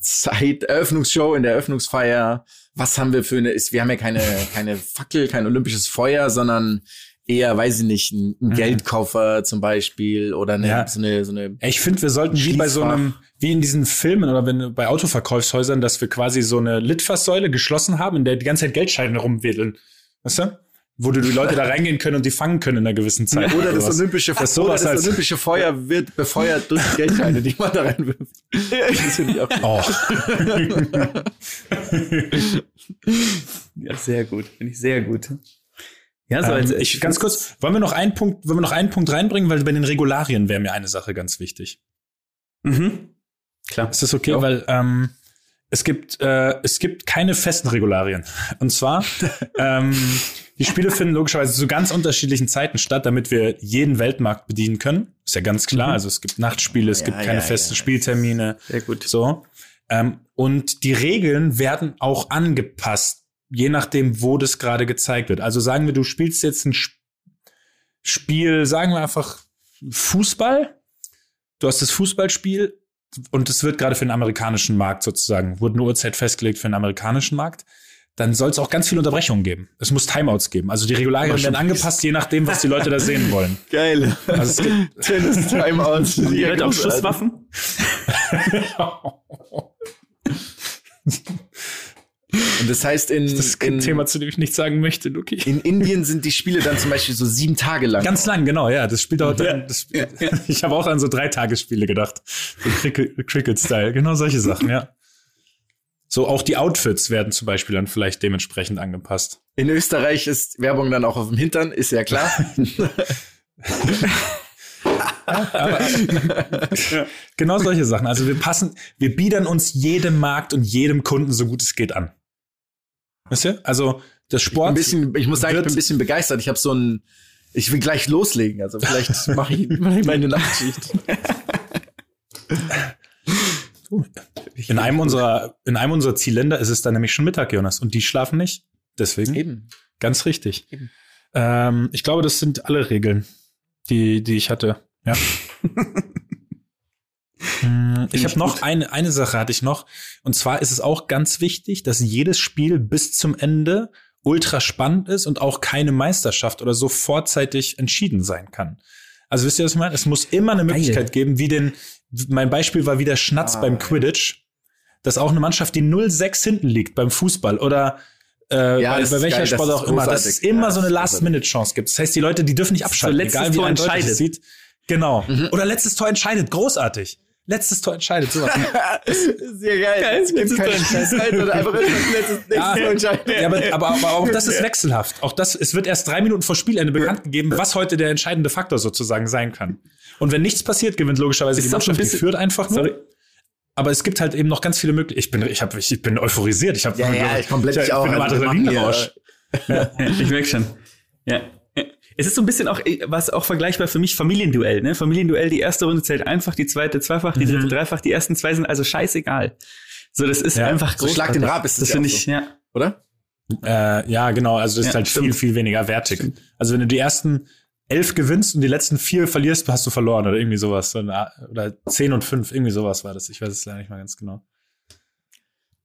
Halbzeit Eröffnungsshow, in der Eröffnungsfeier. Was haben wir für eine? Ist, wir haben ja keine keine Fackel, kein olympisches Feuer, sondern eher, weiß ich nicht, ein, Mhm. Geldkoffer zum Beispiel oder eine, Ja. so eine so eine. Ich finde, wir sollten wie bei so einem, wie in diesen Filmen oder wenn bei Autoverkaufshäusern, dass wir quasi so eine Litfaßsäule geschlossen haben, in der die ganze Zeit Geldscheine rumwedeln. Weißt du? Wo du die Leute da reingehen können und die fangen können in einer gewissen Zeit. Oder das olympische, das oder sowas das olympische Feuer wird befeuert durch die Geldscheine, die man da reinwirft. Das finde ich auch. Oh. Ja, sehr gut. Finde ich sehr gut. Ja, so Ähm, ich, ganz kurz, wollen wir noch einen Punkt, wollen wir noch einen Punkt reinbringen, weil bei den Regularien wäre mir eine Sache ganz wichtig. Mhm. Klar. Ist das okay? Ja. Weil ähm, es gibt äh, es gibt keine festen Regularien. Und zwar ähm, die Spiele finden logischerweise zu ganz unterschiedlichen Zeiten statt, damit wir jeden Weltmarkt bedienen können. Ist ja ganz klar. Mhm. Also es gibt Nachtspiele, es Ja, gibt keine ja, festen ja. Spieltermine. Sehr gut. So. Ähm, und die Regeln werden auch angepasst, je nachdem, wo das gerade gezeigt wird. Also sagen wir, du spielst jetzt ein Sp- Spiel, sagen wir einfach Fußball. Du hast das Fußballspiel und es wird gerade für den amerikanischen Markt sozusagen, wurde eine Uhrzeit festgelegt für den amerikanischen Markt. Dann soll es auch ganz viele Unterbrechungen geben. Es muss Timeouts geben. Also die Regularien werden angepasst, je nachdem, was die Leute da sehen wollen. Geil. Also es gibt Tennis Timeout. Die Leute auch Schusswaffen? Und das heißt, in, Das ist ein in, Thema, zu dem ich nichts sagen möchte, Luki. in Indien sind die Spiele dann zum Beispiel so sieben Tage lang. Ganz lang, genau, ja. Das Spiel dauert Ja. dann. Das, Ich habe auch an so drei Tagesspiele gedacht. So Cricket- Cricket-Style. Genau solche Sachen, ja. So auch die Outfits werden zum Beispiel dann vielleicht dementsprechend angepasst. In Österreich ist Werbung dann auch auf dem Hintern, ist ja klar. Genau solche Sachen. Also wir passen, wir biedern uns jedem Markt und jedem Kunden so gut es geht an. Wisst ihr? Also das Sport. ein bisschen, ich muss sagen, ich bin ein bisschen begeistert. Ich habe so ein, ich will gleich loslegen. Also vielleicht mache ich, mach ich meine Nachtschicht. in einem unserer, in einem unserer Zielländer ist es dann nämlich schon Mittag, Jonas. Und die schlafen nicht. Deswegen. Eben. Ganz richtig. Eben. Ähm, ich glaube, das sind alle Regeln, die, die ich hatte. Ja. Hm, ich habe noch eine, eine Sache hatte ich noch. Und zwar ist es auch ganz wichtig, dass jedes Spiel bis zum Ende ultra spannend ist und auch keine Meisterschaft oder so vorzeitig entschieden sein kann. Also wisst ihr, was ich meine? Es muss immer eine Möglichkeit geben, wie den, mein Beispiel war wieder Schnatz Ah, beim. Quidditch, dass auch eine Mannschaft, die 0-6 hinten liegt beim Fußball oder äh, Ja, bei, das bei ist welcher geil, das Sport ist auch immer, dass es immer Ja, so eine das ist Last-Minute-Chance gibt. Das heißt, die Leute, die dürfen nicht abschalten, letztes egal wie Tor es entscheidet. sieht. Genau. Mhm. Oder letztes Tor entscheidet. Großartig. Letztes Tor entscheidet. Sowas. Sehr geil. Geil, es gibt letztes keine Tor. Scheißzeit oder einfach das letztes, Ja. Tor entscheiden. ja, aber, aber, aber auch das ist wechselhaft. Auch das, es wird erst drei Minuten vor Spielende bekannt gegeben, was heute der entscheidende Faktor sozusagen sein kann. Und wenn nichts passiert, gewinnt logischerweise Ist die auch schon Mannschaft, ein die bisschen- führt einfach nur. Sorry. Aber es gibt halt eben noch ganz viele Möglichkeiten. Ich bin, ich hab, ich, bin euphorisiert. Ich habe Ja, ja, ich komplett ich, ich auch. bin im Also Adrenalinrausch. Ja, ich merke schon. Ja. Es ist so ein bisschen auch, was auch vergleichbar für mich Familienduell, ne? Familienduell, die erste Runde zählt einfach, die zweite zweifach, die dritte dreifach, die ersten zwei sind also scheißegal. So, das ist Ja. einfach So Schlag den. Rab ist Das das finde ich, so. ja. Oder? Äh, ja, genau. Also das ist Ja, halt stimmt. viel, viel weniger wertig. Also wenn du die ersten elf gewinnst und die letzten vier verlierst, hast du verloren oder irgendwie sowas. So eine- Oder zehn und fünf, irgendwie sowas war das. Ich weiß es leider nicht mal ganz genau.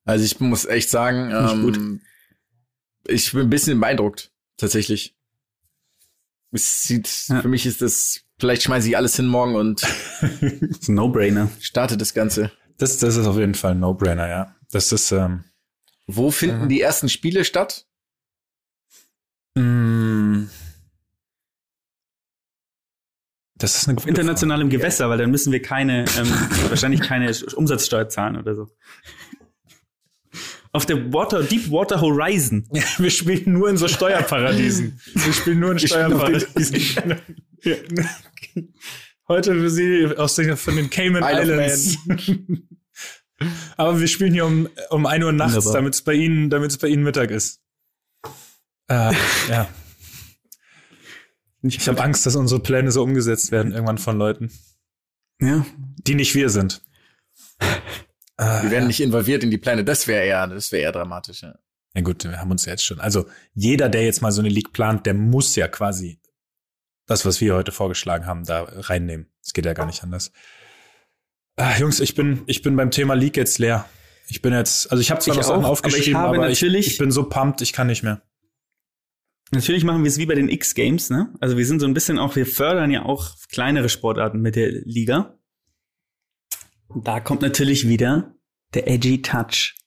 Also ich muss echt sagen, ich ähm, ich bin ein bisschen beeindruckt, tatsächlich. Es sieht, Ja. für mich ist das, vielleicht schmeiße ich alles hin morgen und No-Brainer. starte das Ganze. Das, das ist auf jeden Fall ein No-Brainer, ja. Das ist, ähm, Wo finden Mhm. die ersten Spiele statt? mh, das ist eine gute internationalem Gewässer, weil dann müssen wir keine, ähm, wahrscheinlich keine Umsatzsteuer zahlen oder so. Auf der Water, Deep Water Horizon. Frage. Wir spielen nur in so Steuerparadiesen. Wir spielen nur in Steuerparadiesen. Ja. Heute für Sie aus den, von den Cayman Isle Islands. Aber wir spielen hier um, um 1 Uhr nachts, damit es bei Ihnen, damit es bei Ihnen Mittag ist. Äh, ja. Ich habe Angst, dass unsere Pläne so umgesetzt werden irgendwann von Leuten, Ja. die nicht wir sind. Äh, Wir werden nicht involviert in die Pläne. Das wäre eher, das wäre eher dramatisch. Ja. Ja gut, wir haben uns ja jetzt schon. Also jeder, der jetzt mal so eine League plant, der muss ja quasi das, was wir heute vorgeschlagen haben, da reinnehmen. Es geht ja gar nicht anders. Ah, Jungs, ich bin, ich bin beim Thema League jetzt leer. Ich bin jetzt, also ich habe zwar Ich noch Sachen auch, aber ich aufgeschrieben, habe aber ich, ich bin so pumped, ich kann nicht mehr. Natürlich machen wir es wie bei den X-Games, ne? Also wir sind so ein bisschen auch, wir fördern ja auch kleinere Sportarten mit der Liga. Und da kommt natürlich wieder der Edgy Touch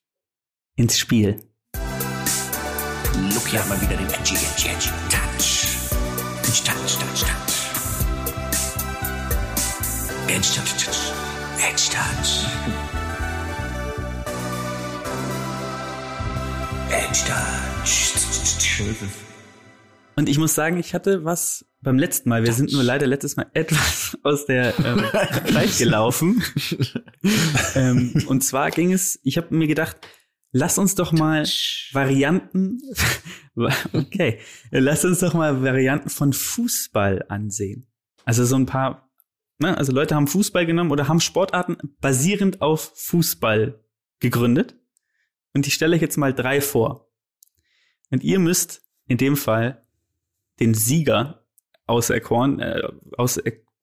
ins Spiel. Lucky hat mal wieder den Edgy, Edgy, Edgy Touch. Endstand, Stand, Stand. Endstand, Endstand. Endstand. Und ich muss sagen, ich hatte was beim letzten Mal. Wir sind nur leider letztes Mal etwas aus der ähm, Zeit gelaufen. ähm, und zwar ging es, ich habe mir gedacht, lass uns doch mal Varianten, okay, lass uns doch mal Varianten von Fußball ansehen. Also so ein paar, ne, also Leute haben Fußball genommen oder haben Sportarten basierend auf Fußball gegründet. Und ich stelle euch jetzt mal drei vor. Und ihr müsst in dem Fall den Sieger auserkoren, äh, aus,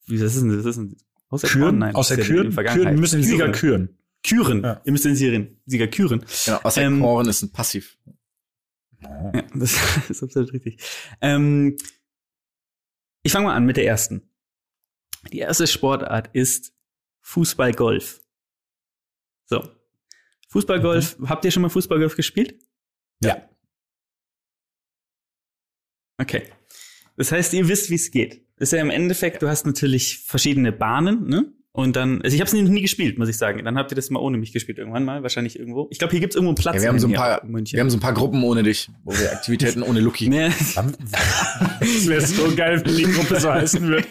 wie das ist denn, das ist denn, auserkoren? Küren? Nein, Aus der ist ja Küren? Küren, müssen den Sieger küren. Küren. Ja. Ihr müsst den Sieger, Sieger küren. Genau, aus Ähm, Korn ist ein Passiv. Ja, das ist absolut richtig. Ähm, ich fange mal an mit der ersten. Die erste Sportart ist Fußball-Golf. So. Fußball-Golf, habt ihr schon mal Fußball-Golf gespielt? Ja. Okay. Das heißt, ihr wisst, wie es geht. Ist ja im Endeffekt, du hast natürlich verschiedene Bahnen, ne? Und dann, also ich habe es nie gespielt, muss ich sagen. Dann habt ihr das mal ohne mich gespielt irgendwann mal, wahrscheinlich irgendwo. Ich glaube, hier gibt's irgendwo einen Platz. Ja, wir haben so ein paar, wir haben so ein paar Gruppen ohne dich, wo wir Aktivitäten ohne Lucky. Nee, Das wäre so geil, wenn die Gruppe so heißen würde.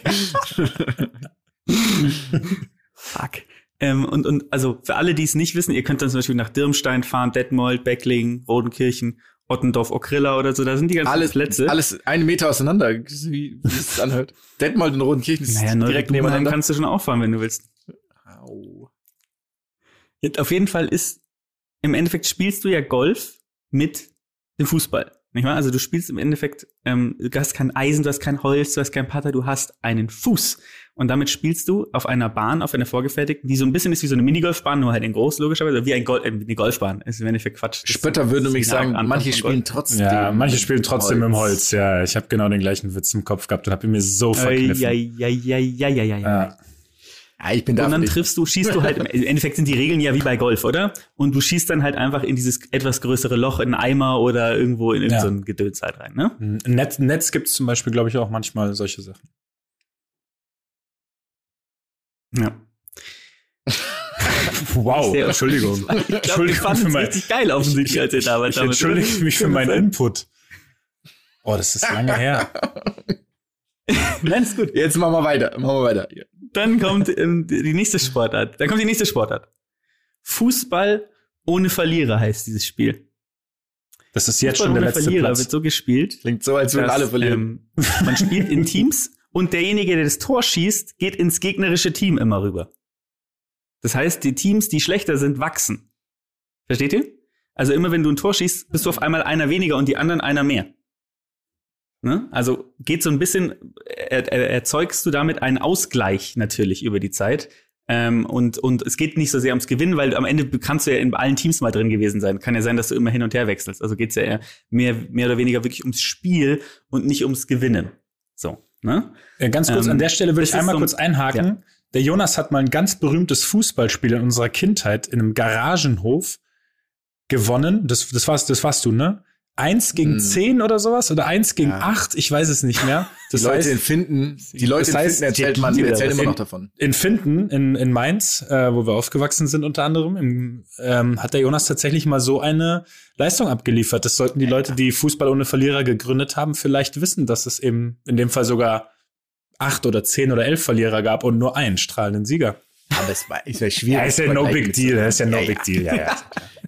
Fuck. Ähm, und, und also für alle, die es nicht wissen, ihr könnt dann zum Beispiel nach Dirmstein fahren, Detmold, Beckling, Rodenkirchen, Ottendorf, Okrilla oder so. Da sind die ganzen Alles, Plätze. alles einen Meter auseinander, wie, wie es anhört. Detmold und Rodenkirchen ist naja, direkt nebeneinander. kannst du schon auch fahren, wenn du willst. Au. Jetzt auf jeden Fall ist, im Endeffekt spielst du ja Golf mit dem Fußball. Nicht wahr? Also du spielst im Endeffekt, ähm, du hast kein Eisen, du hast kein Holz, du hast kein Putter, du hast einen Fuß. Und damit spielst du auf einer Bahn, auf einer vorgefertigten, die so ein bisschen ist wie so eine Minigolfbahn, nur halt in groß, logischerweise, wie ein Gol äh, eine Golfbahn. Ist im Endeffekt Quatsch. Spötter nämlich ist genau sagen, manche spielen trotzdem. Ja, manche spielen mit trotzdem im Holz. Ja, ich habe genau den gleichen Witz im Kopf gehabt und habe ihn mir so verkniffen. ei, ei, ei, ei, ei, ei. Ja. Ja, ich bin da Und dann triffst du, schießt du halt, im Endeffekt sind die Regeln ja wie bei Golf, oder? Und du schießt dann halt einfach in dieses etwas größere Loch, in einen Eimer oder irgendwo in Ja. irgendein so Gedöns halt rein, ne? Netz, Netz gibt es zum Beispiel, glaube ich, auch manchmal solche Sachen. Ja. Wow, Entschuldigung. Ich glaube, ich Entschuldigung fand für es mein- richtig geil offensichtlich, als ihr damals Ich entschuldige mich für meinen Input. Oh, das ist lange her. Nein, ist gut. Jetzt machen wir weiter. Machen wir weiter. Dann kommt ähm, die nächste Sportart. Dann kommt die nächste Sportart. Fußball ohne Verlierer heißt dieses Spiel. Das ist jetzt Fußball schon der ohne letzte Verlierer Platz. wird so gespielt, Klingt so, als würden alle verlieren. Ähm, man spielt in Teams und derjenige, der das Tor schießt, geht ins gegnerische Team immer rüber. Das heißt, die Teams, die schlechter sind, wachsen. Versteht ihr? Also immer wenn du ein Tor schießt, bist du auf einmal einer weniger und die anderen einer mehr. Ne? Also geht so ein bisschen, er, er, erzeugst du damit einen Ausgleich natürlich über die Zeit. Ähm, und, und es geht nicht so sehr ums Gewinnen, weil am Ende kannst du ja in allen Teams mal drin gewesen sein. Kann ja sein, dass du immer hin und her wechselst. Also geht's ja eher mehr, mehr oder weniger wirklich ums Spiel und nicht ums Gewinnen. So, ne? Ja, ganz kurz, Ähm, an der Stelle würde ich einmal so ein- kurz einhaken. Der Jonas hat mal ein ganz berühmtes Fußballspiel in unserer Kindheit in einem Garagenhof gewonnen. Das, das, warst, das warst du, ne? Eins gegen Hm. zehn oder sowas? Oder eins gegen Ja. acht? Ich weiß es nicht mehr. Die Das Leute heißt, in Finden, die Leute das heißt, in Finden erzählt man, die- erzählen immer in- noch davon. in Finden, in, in Mainz, äh, wo wir aufgewachsen sind unter anderem, im, ähm, hat der Jonas tatsächlich mal so eine Leistung abgeliefert. Das sollten die Leute, die Fußball ohne Verlierer gegründet haben, vielleicht wissen, dass es eben in dem Fall sogar acht oder zehn oder elf Verlierer gab und nur einen strahlenden Sieger. Aber es war, es war schwierig. Ja, ist ja no big deal, ist ja no big deal, ja, ja.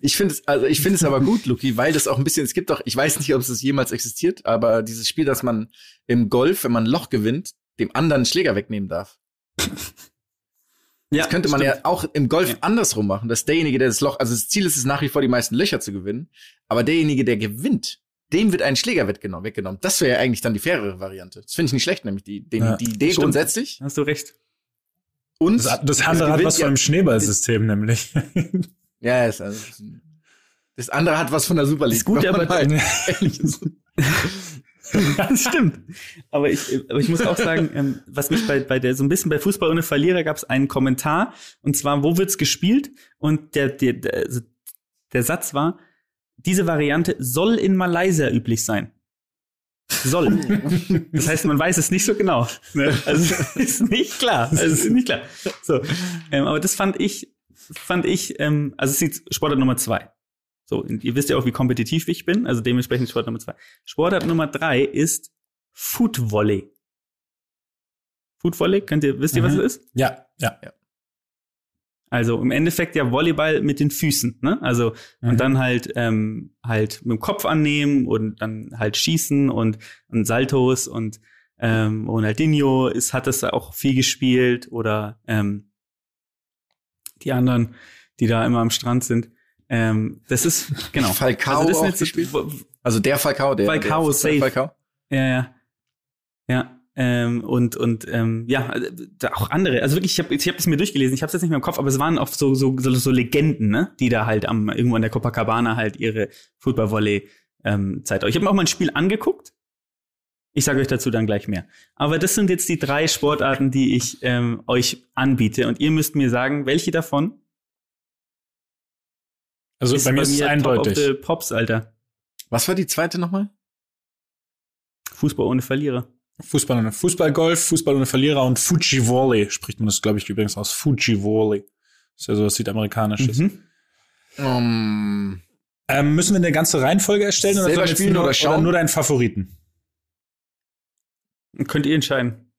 Ich finde es, also ich finde es aber gut, Luki, weil das auch ein bisschen, es gibt doch, ich weiß nicht, ob es das jemals existiert, aber dieses Spiel, dass man im Golf, wenn man ein Loch gewinnt, dem anderen einen Schläger wegnehmen darf. Ja, Das könnte man stimmt. ja auch im Golf Ja. andersrum machen, dass derjenige, der das Loch, also das Ziel ist es nach wie vor, die meisten Löcher zu gewinnen, aber derjenige, der gewinnt, dem wird ein Schläger weggenommen. weggenommen. Das wäre ja eigentlich dann die fairere Variante. Das finde ich nicht schlecht, nämlich die, den, Ja. die Idee Stimmt. grundsätzlich. Hast du recht. Und Das, das andere hat was ja- von dem Schneeballsystem, nämlich. Ja, ist, also, das andere hat was von der Super League. Ist gut, aber- ist. das stimmt. Aber ich, aber ich muss auch sagen, ähm, was mich bei, bei der, so ein bisschen bei Fußball ohne Verlierer gab es einen Kommentar, und zwar, wo wird's gespielt? Und der, der, der, also der Satz war, diese Variante soll in Malaysia üblich sein. soll. Das heißt, man weiß es nicht so genau. Ne? Also ist nicht klar. Also, ist nicht klar. So, ähm, aber das fand ich, fand ich, ähm, also es ist Sportart Nummer zwei. So, ihr wisst ja auch, wie kompetitiv ich bin, also dementsprechend Sportart Nummer zwei. Sportart Nummer drei ist Footvolley. Footvolley, könnt ihr, wisst ihr, was Mhm. es ist? Ja, ja. Also im Endeffekt ja Volleyball mit den Füßen, ne? Also Mhm. und dann halt ähm, halt mit dem Kopf annehmen und dann halt schießen und, und Saltos und ähm, Ronaldinho ist hat das auch viel gespielt oder ähm, die anderen, die da immer am Strand sind. Ähm, das ist genau. Falcao also das auch gespielt? Also der Falcao, der. Falcao, der safe. Falcao. ja, ja. Ja. Ähm, und und ähm, ja, auch andere. Also wirklich, ich habe ich hab das mir durchgelesen. Ich habe es jetzt nicht mehr im Kopf, aber es waren auch so so so, so Legenden, ne, die da halt am irgendwo an der Copacabana halt ihre Football-Volley ähm, Zeit. Ich habe mir auch mal ein Spiel angeguckt. Ich sage euch dazu dann gleich mehr. Aber das sind jetzt die drei Sportarten, die ich ähm, euch anbiete und ihr müsst mir sagen, welche davon Also bei mir ist es Top of eindeutig. the Pops, Alter. Was war die zweite nochmal? Fußball ohne Verlierer. Fußball ohne Fußball-Golf, Fußball ohne Verlierer und Fuji Volley spricht man das, glaube ich, übrigens aus. Fuji Volley. Ist ja sowas Südamerikanisches. Mhm. Um, Ähm, müssen wir eine ganze Reihenfolge erstellen oder, spielen nur, oder schauen? nur deinen Favoriten? Könnt ihr entscheiden.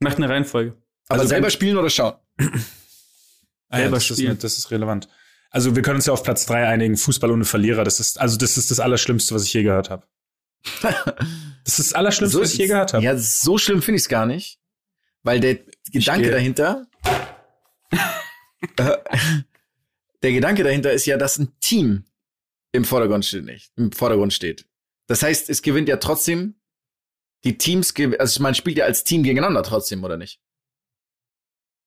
Macht eine Reihenfolge. aber Also selber spielen oder schauen? Ah, ja, Selber das, ist, spielen. das ist relevant. Also wir können uns ja auf Platz drei einigen. Fußball ohne Verlierer. Das ist also das ist das Allerschlimmste, was ich je gehört habe. Das ist das Allerschlimmste, was ich je gehört habe. Ja, so schlimm finde ich es gar nicht. Weil der Gedanke dahinter. der Gedanke dahinter ist ja, dass ein Team im Vordergrund steht nicht. Im Vordergrund steht. Das heißt, es gewinnt ja trotzdem die Teams, also man spielt ja als Team gegeneinander trotzdem, oder nicht?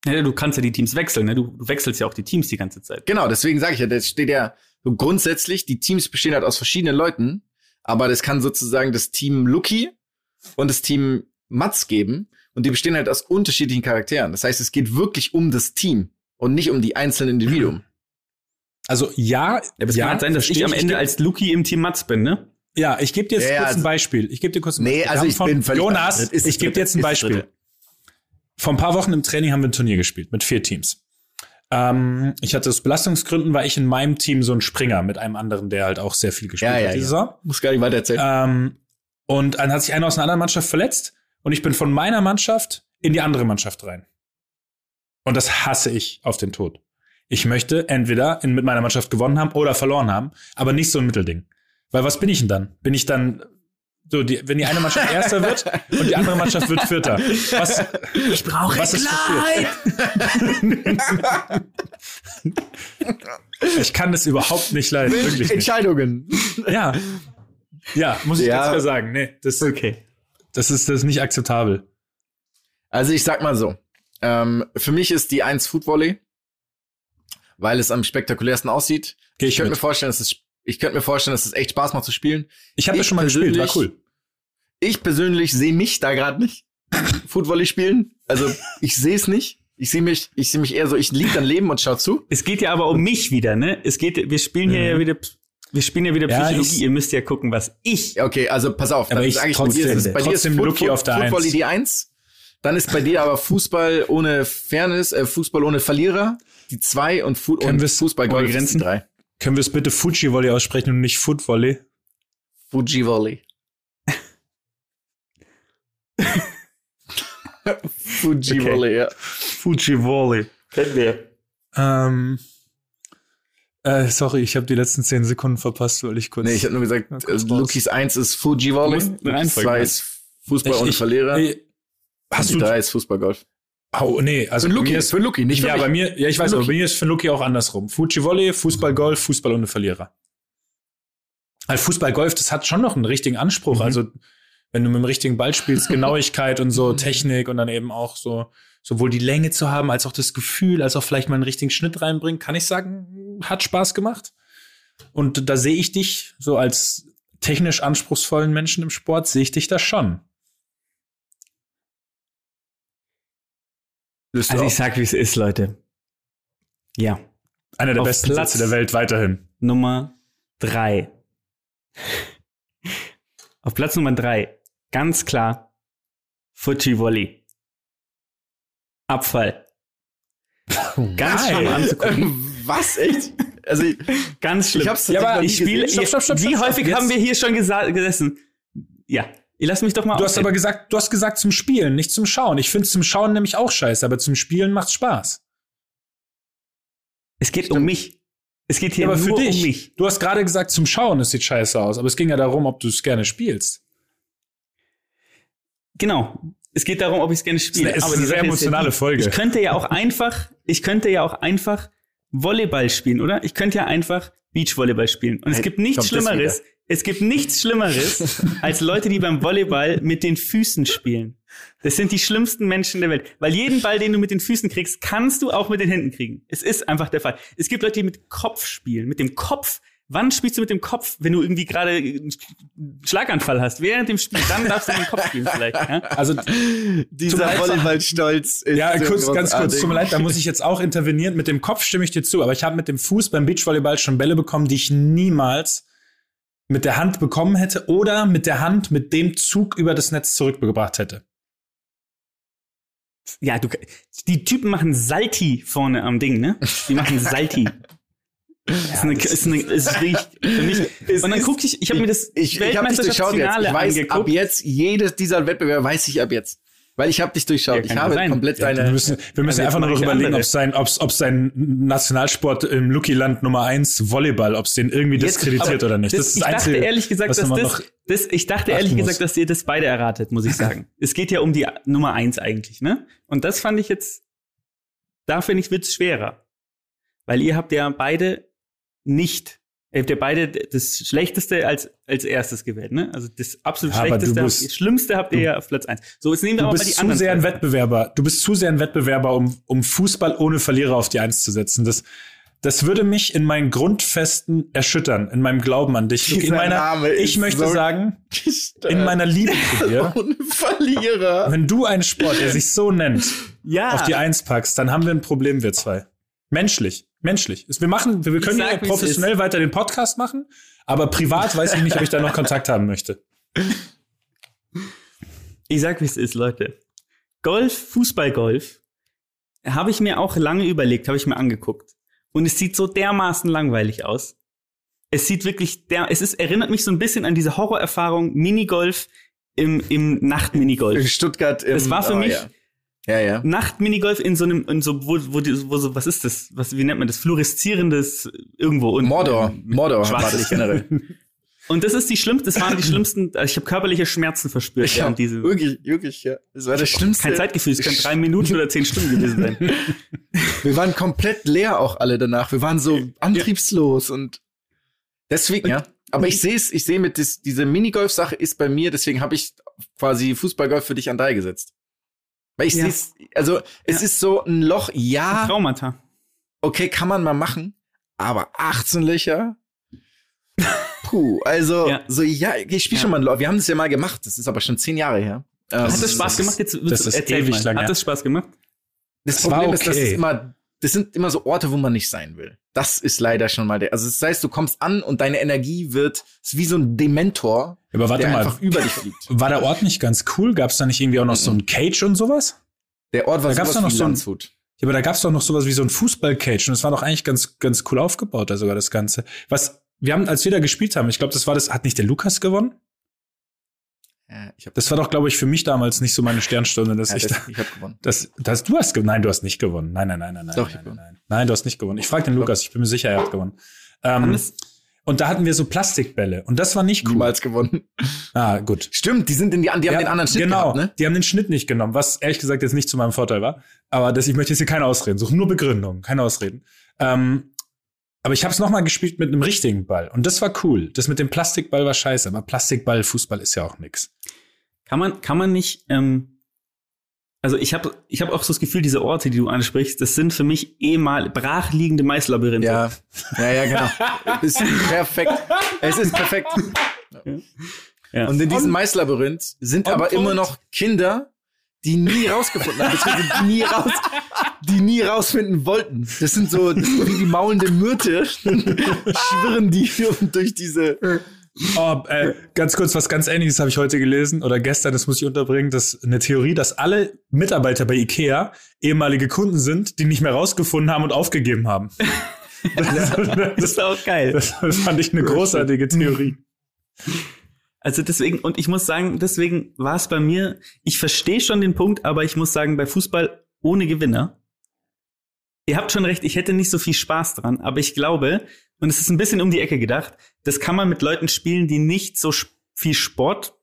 Ja, du kannst ja die Teams wechseln, ne? Du, du wechselst ja auch die Teams die ganze Zeit. Genau, deswegen sage ich ja, das steht ja so grundsätzlich, die Teams bestehen halt aus verschiedenen Leuten, aber das kann sozusagen das Team Lucky und das Team Mats geben und die bestehen halt aus unterschiedlichen Charakteren. Das heißt, es geht wirklich um das Team und nicht um die einzelnen Individuen. Also ja, Ja, aber es kann halt sein, dass ich verstehe am Ende als Luki im Team Mats bin, ne? Ja, ich gebe dir jetzt Ja, kurz ein also- Beispiel. Ich gebe dir kurz ein Nee, Beispiel. Wir also ich bin völlig Jonas, ich gebe dir jetzt ein Beispiel. Vor ein paar Wochen im Training haben wir ein Turnier gespielt mit vier Teams. Ähm, ich hatte aus Belastungsgründen, war ich in meinem Team so ein Springer mit einem anderen, der halt auch sehr viel gespielt Ja, ja, hat diese ja. Saison. Muss gar nicht weiter erzählen. Ähm, und dann hat sich einer aus einer anderen Mannschaft verletzt und ich bin von meiner Mannschaft in die andere Mannschaft rein. Und das hasse ich auf den Tod. Ich möchte entweder in, mit meiner Mannschaft gewonnen haben oder verloren haben, aber nicht so ein Mittelding. Weil was bin ich denn dann? Bin ich dann so, die, wenn die eine Mannschaft Erster wird und die andere Mannschaft wird Vierter? Was, Ich brauche was passiert? Ich kann das überhaupt nicht leiden. Wirklich nicht. Entscheidungen. Ja. Ja, muss ich Ja. ganz klar sagen. Nee, das, Okay. das, ist, das ist nicht akzeptabel. Also ich sag mal so, ähm, für mich ist die 1 Footvolley, weil es am spektakulärsten aussieht. Geh Ich ich könnte mir vorstellen, dass es, ich könnte mir vorstellen, dass es echt Spaß macht zu spielen. Ich habe das schon mal gespielt, war cool. Ich persönlich sehe mich da gerade nicht Footvolley spielen. Also ich sehe es nicht. Ich sehe mich, ich sehe mich eher so, ich lieg dann Leben und schau zu. Es geht ja aber um mich wieder, ne? Es geht, wir spielen hier ja wieder, wir spielen ja wieder Mhm. Ja, Psychologie. ich- Ihr müsst ja gucken, was ich. Okay, also pass auf, Aber dann ich sag ich trotzdem- bei dir ist es, bei dir ist trotzdem Foot- Lucky auf der Footvolley Eins. die 1. Dann ist bei dir aber Fußball ohne Fairness, äh, Fußball ohne Verlierer, die 2 und, Fu und Fußball ohne Golf die Grenzen? 3. Können wir es bitte Fuji Volley aussprechen und nicht Foot Volley? Fuji Volley. Fuji Okay. Volley, ja. Fuji Volley. Kennen wir. Ähm, äh, sorry, ich habe die letzten zehn Sekunden verpasst, weil ich kurz. Nee, ich habe nur gesagt, äh. Lukis 1 ist Fuji Volley, Du musst eine Reihenfolge 2 machen. ist Fußball Ich- ohne ich- Verlierer, Ey, hast du? 3 ist Fußball Golf. Oh, nee, also Für mir ist für Luki, nicht für ja, mich. bei mir, ja, ich weiß, aber bei mir ist für Luki auch andersrum. Fuji Volley, Fußball Golf, Fußball ohne Verlierer. Weil Fußball Golf, das hat schon noch einen richtigen Anspruch. Mhm. Also wenn du mit dem richtigen Ball spielst, Genauigkeit und so, Technik und dann eben auch so sowohl die Länge zu haben, als auch das Gefühl, als auch vielleicht mal einen richtigen Schnitt reinbringen, kann ich sagen, hat Spaß gemacht. Und da sehe ich dich so als technisch anspruchsvollen Menschen im Sport, sehe ich dich da schon. Löst Also ich sag, wie es ist, Leute. Ja. Einer der Auf besten Platz- Sätze der Welt weiterhin. Nummer drei. Auf Platz Nummer drei Ganz klar. Fuji Volley. Abfall. Ganz schlimm anzugucken. Was echt? Also Ganz schlimm. Ich hab's Ja, aber ich spiele. Wie stopp, häufig stopp. haben Jetzt- wir hier schon gesessen? Ja. Ihr lasst mich doch mal Du hast aber gesagt, du hast gesagt zum Spielen, nicht zum Schauen. Ich finde zum Schauen nämlich auch scheiße, aber zum Spielen macht's Spaß. Es geht um mich. Es geht hier Ja, aber für nur dich. um mich. Du hast gerade gesagt, zum Schauen, es sieht scheiße aus, aber es ging ja darum, ob du es gerne spielst. Genau. Es geht darum, ob ich es gerne spiele. Es ist eine sehr emotionale Folge. Ich könnte ja auch einfach, ich könnte ja auch einfach Volleyball spielen, oder? Ich könnte ja einfach Beachvolleyball spielen. Und es gibt nichts Schlimmeres. Es gibt nichts Schlimmeres als Leute, die beim Volleyball mit den Füßen spielen. Das sind die schlimmsten Menschen der Welt. Weil jeden Ball, den du mit den Füßen kriegst, kannst du auch mit den Händen kriegen. Es ist einfach der Fall. Es gibt Leute, die mit Kopf spielen. Mit dem Kopf. Wann spielst du mit dem Kopf, wenn du irgendwie gerade einen Schlaganfall hast? Während dem Spiel, dann darfst du mit dem Kopf spielen vielleicht. Ja? Also, dieser Volleyballstolz ist ja, so kurz, ganz kurz, tut mir leid, da muss ich jetzt auch intervenieren. Mit dem Kopf stimme ich dir zu, aber ich habe mit dem Fuß beim Beachvolleyball schon Bälle bekommen, die ich niemals mit der Hand bekommen hätte oder mit der Hand mit dem Zug über das Netz zurückgebracht hätte. Ja, du, die Typen machen Salti vorne am Ding, ne? Die machen Salti. ist eine, ist eine, ist wirklich für mich. Es und dann gucke ich, ich habe mir das ich, ich dich durchschaut jetzt. Ich weiß ab angeguckt. jetzt, jedes dieser Wettbewerbe weiß ich ab jetzt. Weil ich habe dich durchschaut. Ja, ich habe sein. komplett Wir deine. müssen, wir müssen Also jetzt einfach nur überlegen, ob sein, ob's, ob sein Nationalsport im Lucky-Land Nummer eins Volleyball, ob es den irgendwie Jetzt- diskreditiert oder nicht. Das, Das ist ich das dachte Einzige, ehrlich gesagt, dass das, das, ich dachte ehrlich muss. gesagt, dass ihr das beide erratet, muss ich sagen. es geht ja um die Nummer eins eigentlich, ne? Und das fand ich jetzt, da finde ich, wird's schwerer. Weil ihr habt ja beide nicht, ihr habt ja beide das Schlechteste als, als erstes gewählt, ne? Also das absolut Ja, Schlechteste, bist- das Schlimmste habt ihr ja auf Platz eins. So, jetzt nehmen wir Du aber mal die bist zu anderen. sehr ein. Wettbewerber. Du bist zu sehr ein Wettbewerber, um, um Fußball ohne Verlierer auf die Eins zu setzen. Das, das würde mich in meinen Grundfesten erschüttern, in meinem Glauben an dich. Dieser in meiner, Name ich ist möchte so sagen, in meiner Liebe zu dir, Ohne Verlierer. wenn du einen Sport, der sich so nennt, Ja. auf die Eins packst, dann haben wir ein Problem, wir zwei. Menschlich. Menschlich. Wir machen, wir wir können sag, ja professionell weiter den Podcast machen, aber privat weiß ich nicht, ob ich da noch Kontakt haben möchte. Ich sag, wie es ist, Leute. Golf, Fußballgolf, habe ich mir auch lange überlegt, habe ich mir angeguckt. Und es sieht so dermaßen langweilig aus. Es sieht wirklich, der, es ist, erinnert mich so ein bisschen an diese Horrorerfahrung Minigolf im, im Nachtminigolf. In Stuttgart. Im, Das war für oh, mich- Ja, ja. ja. Nachtminigolf in so einem, in so, wo, wo, wo so, was ist das? Was, wie nennt man das? Fluoreszierendes irgendwo. Und, Mordor. Mordor war Schwarzlicht. das generell. Und das ist die schlimmste, das waren die schlimmsten, also ich habe körperliche Schmerzen verspürt Ich hab, während diesem. wirklich, wirklich, ja. Das war das Schlimmste. Kein Zeitgefühl, es können drei Minuten oder zehn Stunden gewesen sein. Wir waren komplett leer auch alle danach. Wir waren so antriebslos und deswegen, ja. Aber ich sehe es, ich sehe mit dis, diese Minigolf-Sache ist bei mir, deswegen habe ich quasi Fußballgolf für dich an drei gesetzt. Weil ich Ja. sehe es, also es Ja. ist so ein Loch, ja, Traumata. okay, kann man mal machen, aber 18 Löcher? Puh, also Ja. so, ja, ich spiele Ja. schon mal ein Loch. Wir haben das ja mal gemacht, das ist aber schon zehn Jahre her. Ähm, Hat das ist- Spaß das gemacht? Jetzt das ist erzähl ewig mal. lang, Hat das Spaß gemacht? Das war Problem ist, dass okay. es immer, das sind immer so Orte, wo man nicht sein will. Das ist leider schon mal der. Also das heißt, du kommst an und deine Energie wird, ist wie so ein Dementor, Aber warte der mal, einfach über dich fliegt. war der Ort nicht ganz cool? Gab es da nicht irgendwie auch noch so ein Cage und sowas? Der Ort war Da gab's doch noch so ein- Landshut. Ja, aber da gab's doch noch sowas wie so ein Fußball-Cage und es war doch eigentlich ganz, ganz cool aufgebaut, da sogar das Ganze. Was, wir haben, als wir da gespielt haben, ich glaube, das war das, hat nicht der Lukas gewonnen? Ja, ich hab, Das war doch, glaube ich, für mich damals nicht so meine Sternstunde, dass ja, ich das, da, ich hab gewonnen. das, das, du hast gewonnen. Nein, du hast nicht gewonnen. Nein, nein, nein, nein, nein. Doch, ich nein, hab nein, nein. Nein, du hast nicht gewonnen. Ich frage den Lukas, ich bin mir sicher, er hat gewonnen. Ähm, und da hatten wir so Plastikbälle und das war nicht cool. Niemals gewonnen. Ah, gut. Stimmt, die sind in die, die haben Ja, den anderen Schnitt genau, gehabt, ne? die haben den Schnitt nicht genommen, was ehrlich gesagt jetzt nicht zu meinem Vorteil war. Aber das, ich möchte jetzt hier keine Ausreden suchen, nur Begründungen, keine Ausreden. Ähm, aber ich habe es nochmal gespielt mit einem richtigen Ball und das war cool. Das mit dem Plastikball war scheiße, aber Plastikball, Fußball ist ja auch nix. Kann man, kann man nicht, ähm, also ich habe ich hab auch so das Gefühl, diese Orte, die du ansprichst, das sind für mich eh mal brachliegende Maislabyrinthe. Ja, ja, ja, genau. ist perfekt. Es ist perfekt. Ja. Und in diesem Maislabyrinth sind aber point. immer noch Kinder, die nie rausgefunden haben, nie raus, die nie rausfinden wollten. Das sind so das sind wie die maulende Myrte. Schwirren die durch diese, Oh, äh, ganz kurz, was ganz ähnliches habe ich heute gelesen oder gestern, das muss ich unterbringen, das ist eine Theorie, dass alle Mitarbeiter bei Ikea ehemalige Kunden sind, die nicht mehr rausgefunden haben und aufgegeben haben. Das, das ist auch geil. Das fand ich eine großartige Theorie. Also deswegen, und ich muss sagen, deswegen war es bei mir, ich verstehe schon den Punkt, aber ich muss sagen, bei Fußball ohne Gewinner, ihr habt schon recht, ich hätte nicht so viel Spaß dran, aber ich glaube, und es ist ein bisschen um die Ecke gedacht, das kann man mit Leuten spielen, die nicht so viel Sport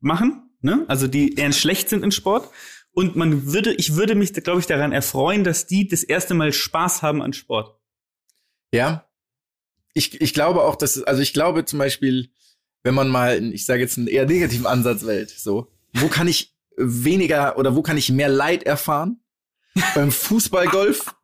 machen, ne? Also die eher schlecht sind in Sport. Und man würde, ich würde mich, glaube ich, daran erfreuen, dass die das erste Mal Spaß haben an Sport. Ja. Ich, ich glaube auch, dass, also ich glaube zum Beispiel, wenn man mal, ich sage jetzt einen eher negativen Ansatz wählt, so, wo kann ich weniger oder wo kann ich mehr Leid erfahren? Beim Fußballgolf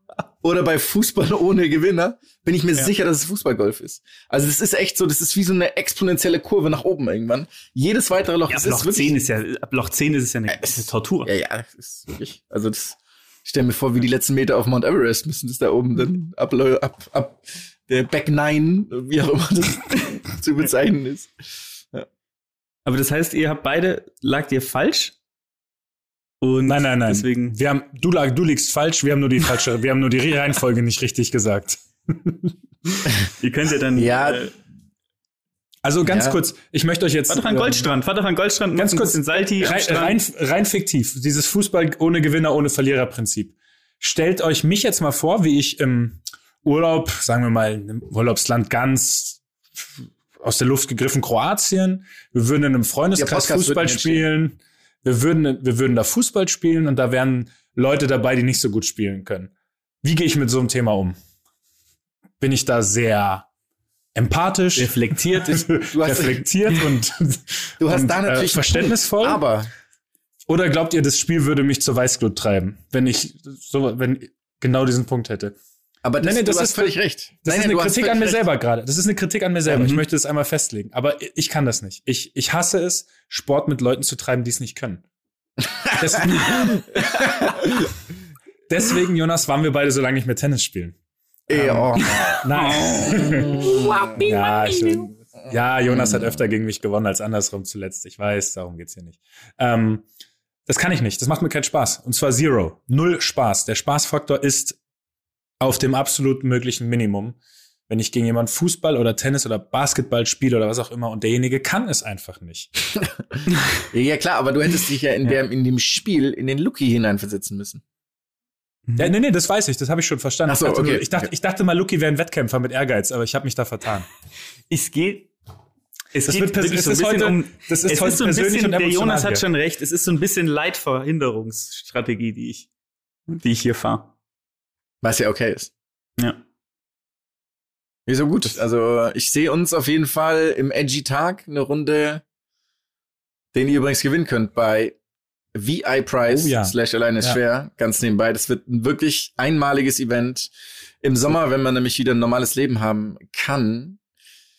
oder bei Fußball ohne Gewinner bin ich mir ja. sicher, dass es Fußballgolf ist. Also das ist echt so, das ist wie so eine exponentielle Kurve nach oben irgendwann. Jedes weitere Loch ja, ist Loch wirklich, 10 ist ja ab Loch 10 ist es ja eine, äh, eine Tortur. Ja, ja, das ist wirklich, also das ich stell mir vor, wie die letzten Meter auf Mount Everest müssen das da oben dann ab, ab, ab der Back Nine, wie auch immer das zu bezeichnen ist. Ja. Aber das heißt, ihr habt beide, lagt ihr falsch? Und nein, nein, nein. Deswegen wir haben, du, lag, du liegst falsch, wir haben nur die falsche, wir haben nur die Reihenfolge nicht richtig gesagt. ihr könnt ja dann. Ja. Äh, also ganz Ja. kurz, ich möchte euch jetzt. fahr doch an Goldstrand, fahr doch an Goldstrand, Ganz ein kurz, bisschen Salti rein, rein, rein fiktiv, dieses Fußball ohne Gewinner, ohne Verlierer Prinzip. Stellt euch mich jetzt mal vor, wie ich im Urlaub, sagen wir mal, im Urlaubsland ganz aus der Luft gegriffen Kroatien. Wir würden in einem Freundeskreis Fußball spielen. Wir würden, wir würden da Fußball spielen und da wären Leute dabei, die nicht so gut spielen können. Wie gehe ich mit so einem Thema um? Bin ich da sehr empathisch, reflektiert. Hast- reflektiert und, Du hast und, da natürlich äh, verständnisvoll? Aber Oder glaubt ihr, das Spiel würde mich zur Weißglut treiben, wenn ich so, wenn genau diesen Punkt hätte? Aber das, Nein, nein, das du hast ist- völlig recht. Das nein, ist nein, eine hast Kritik an mir recht. selber gerade. Das ist eine Kritik an mir selber. Mhm. Ich möchte es einmal festlegen. Aber ich kann das nicht. Ich, ich hasse es, Sport mit Leuten zu treiben, die es nicht können. Deswegen, deswegen, Jonas, waren wir beide so lange nicht mehr Tennis spielen. Ey, oh. Nein. ja, ja, Jonas hat öfter gegen mich gewonnen als andersrum zuletzt. Ich weiß, darum geht's hier nicht. Ähm, das kann ich nicht. Das macht mir keinen Spaß. Und zwar zero. Null Spaß. Der Spaßfaktor ist auf dem absolut möglichen Minimum. Wenn ich gegen jemanden Fußball oder Tennis oder Basketball spiele oder was auch immer und derjenige kann es einfach nicht. Ja, klar, aber du hättest dich ja in, der, in dem Spiel in den Lucky hineinversetzen müssen. Ja, nee, nee, das weiß ich. Das habe ich schon verstanden. Ach so, ich, dachte okay. nur, ich, dachte, ich dachte mal, Lucky wäre ein Wettkämpfer mit Ehrgeiz, aber ich habe mich da vertan. Es geht. Es Das geht wirklich es so ein bisschen heute- um. das ist es heute ist so ein persönlich bisschen, und der Jonas hat hier. schon recht. Es ist so ein bisschen Leitverhinderungsstrategie, die ich, die ich hier fahre. Was ja okay ist. Ja. Wieso gut? Also ich sehe uns auf jeden Fall im Edgy Tag eine Runde, den ihr übrigens gewinnen könnt bei VI Price Oh ja. slash alleine ist Ja. schwer, ganz nebenbei. Das wird ein wirklich einmaliges Event im Sommer, wenn man nämlich wieder ein normales Leben haben kann.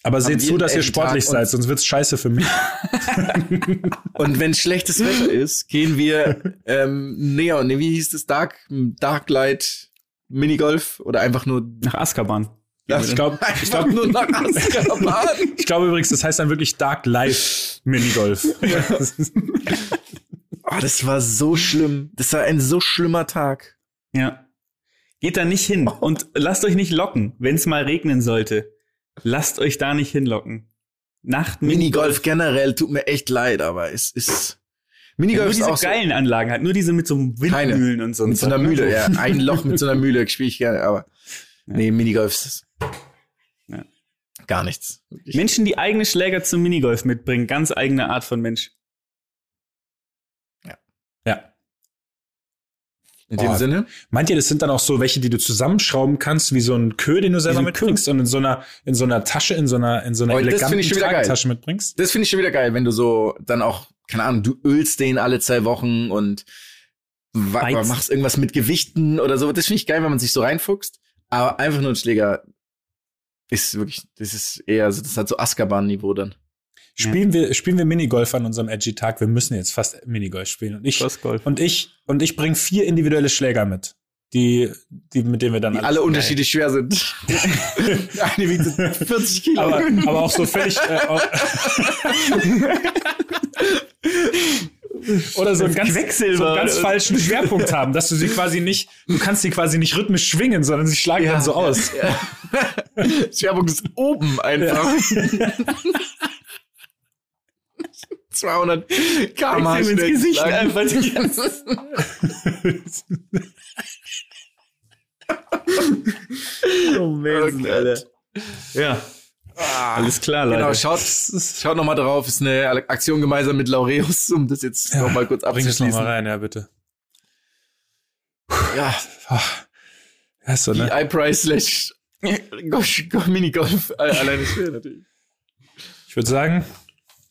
Aber seht zu, dass ihr Tag sportlich und- seid, sonst wird's scheiße für mich. Und wenn schlechtes Wetter ist, gehen wir ähm, näher. Nee, wie hieß das? Dark, Darklight Minigolf oder einfach nur Nach Azkaban. ich glaube, ich glaube, nur nach Azkaban. ich glaube übrigens, das heißt dann wirklich Dark Life Minigolf. Oh, das war so schlimm. Das war ein so schlimmer Tag. Ja. Geht da nicht hin und lasst euch nicht locken, wenn es mal regnen sollte. Lasst euch da nicht hinlocken. Nacht Minigolf generell tut mir echt leid, aber es ist Ja, Minigolf nur ist diese auch so, geilen Anlagen hat, nur diese mit so Keine. Windmühlen und so. ein mit so einer ne? Mühle, ja. Ein Loch mit so einer Mühle spiele ich gerne, aber nee, Minigolf ist Ja. gar nichts. Wirklich. Menschen, die eigene Schläger zum Minigolf mitbringen, ganz eigene Art von Mensch. ja. In dem Boah. Sinne, Meint ihr, das sind dann auch so welche, die du zusammenschrauben kannst, wie so ein Kö, den du selber mitbringst und in so einer, in so einer Tasche, in so einer, in so einer Oh, eleganten ich. Tragtasche mitbringst? das finde ich schon wieder geil, wenn du so dann auch, keine Ahnung, du ölst den alle zwei Wochen und wa- Beizt. machst irgendwas mit Gewichten oder so. Das finde ich geil, wenn man sich so reinfuchst. Aber einfach nur ein Schläger ist wirklich, das ist eher so, das hat so Azkaban-Niveau dann. Spielen wir, spielen wir Minigolf an unserem Edgy Tag? Wir müssen jetzt fast Minigolf spielen. Und ich, und ich, und ich bring vier individuelle Schläger mit. die, die, mit denen wir dann Die alle unterschiedlich schwer sind. Eine wiegt 40 Kilo. aber, aber auch so völlig. Äh, auch, oder so einen ganz, so einen ganz falschen Schwerpunkt haben, dass du sie quasi nicht, du kannst sie quasi nicht rhythmisch schwingen, sondern sie schlagen dann so aus. Schwerpunkt ist oben einfach. 200 km ins Gesicht einfach die Oh, Mann, Okay. Alter. Ja, alles klar, Leute. Genau, schaut, schaut noch mal drauf. Ist eine Aktion gemeinsam mit Laureus, um das jetzt noch mal kurz Bring das noch abzuschließen. mal rein, ja, bitte. Ja, Ja, ist so, die ne? iPrice slash Minigolf alleine schwer natürlich. Ich würde sagen,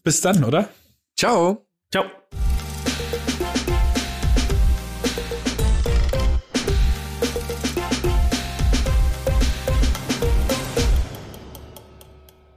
bis dann, oder? Ciao. Ciao.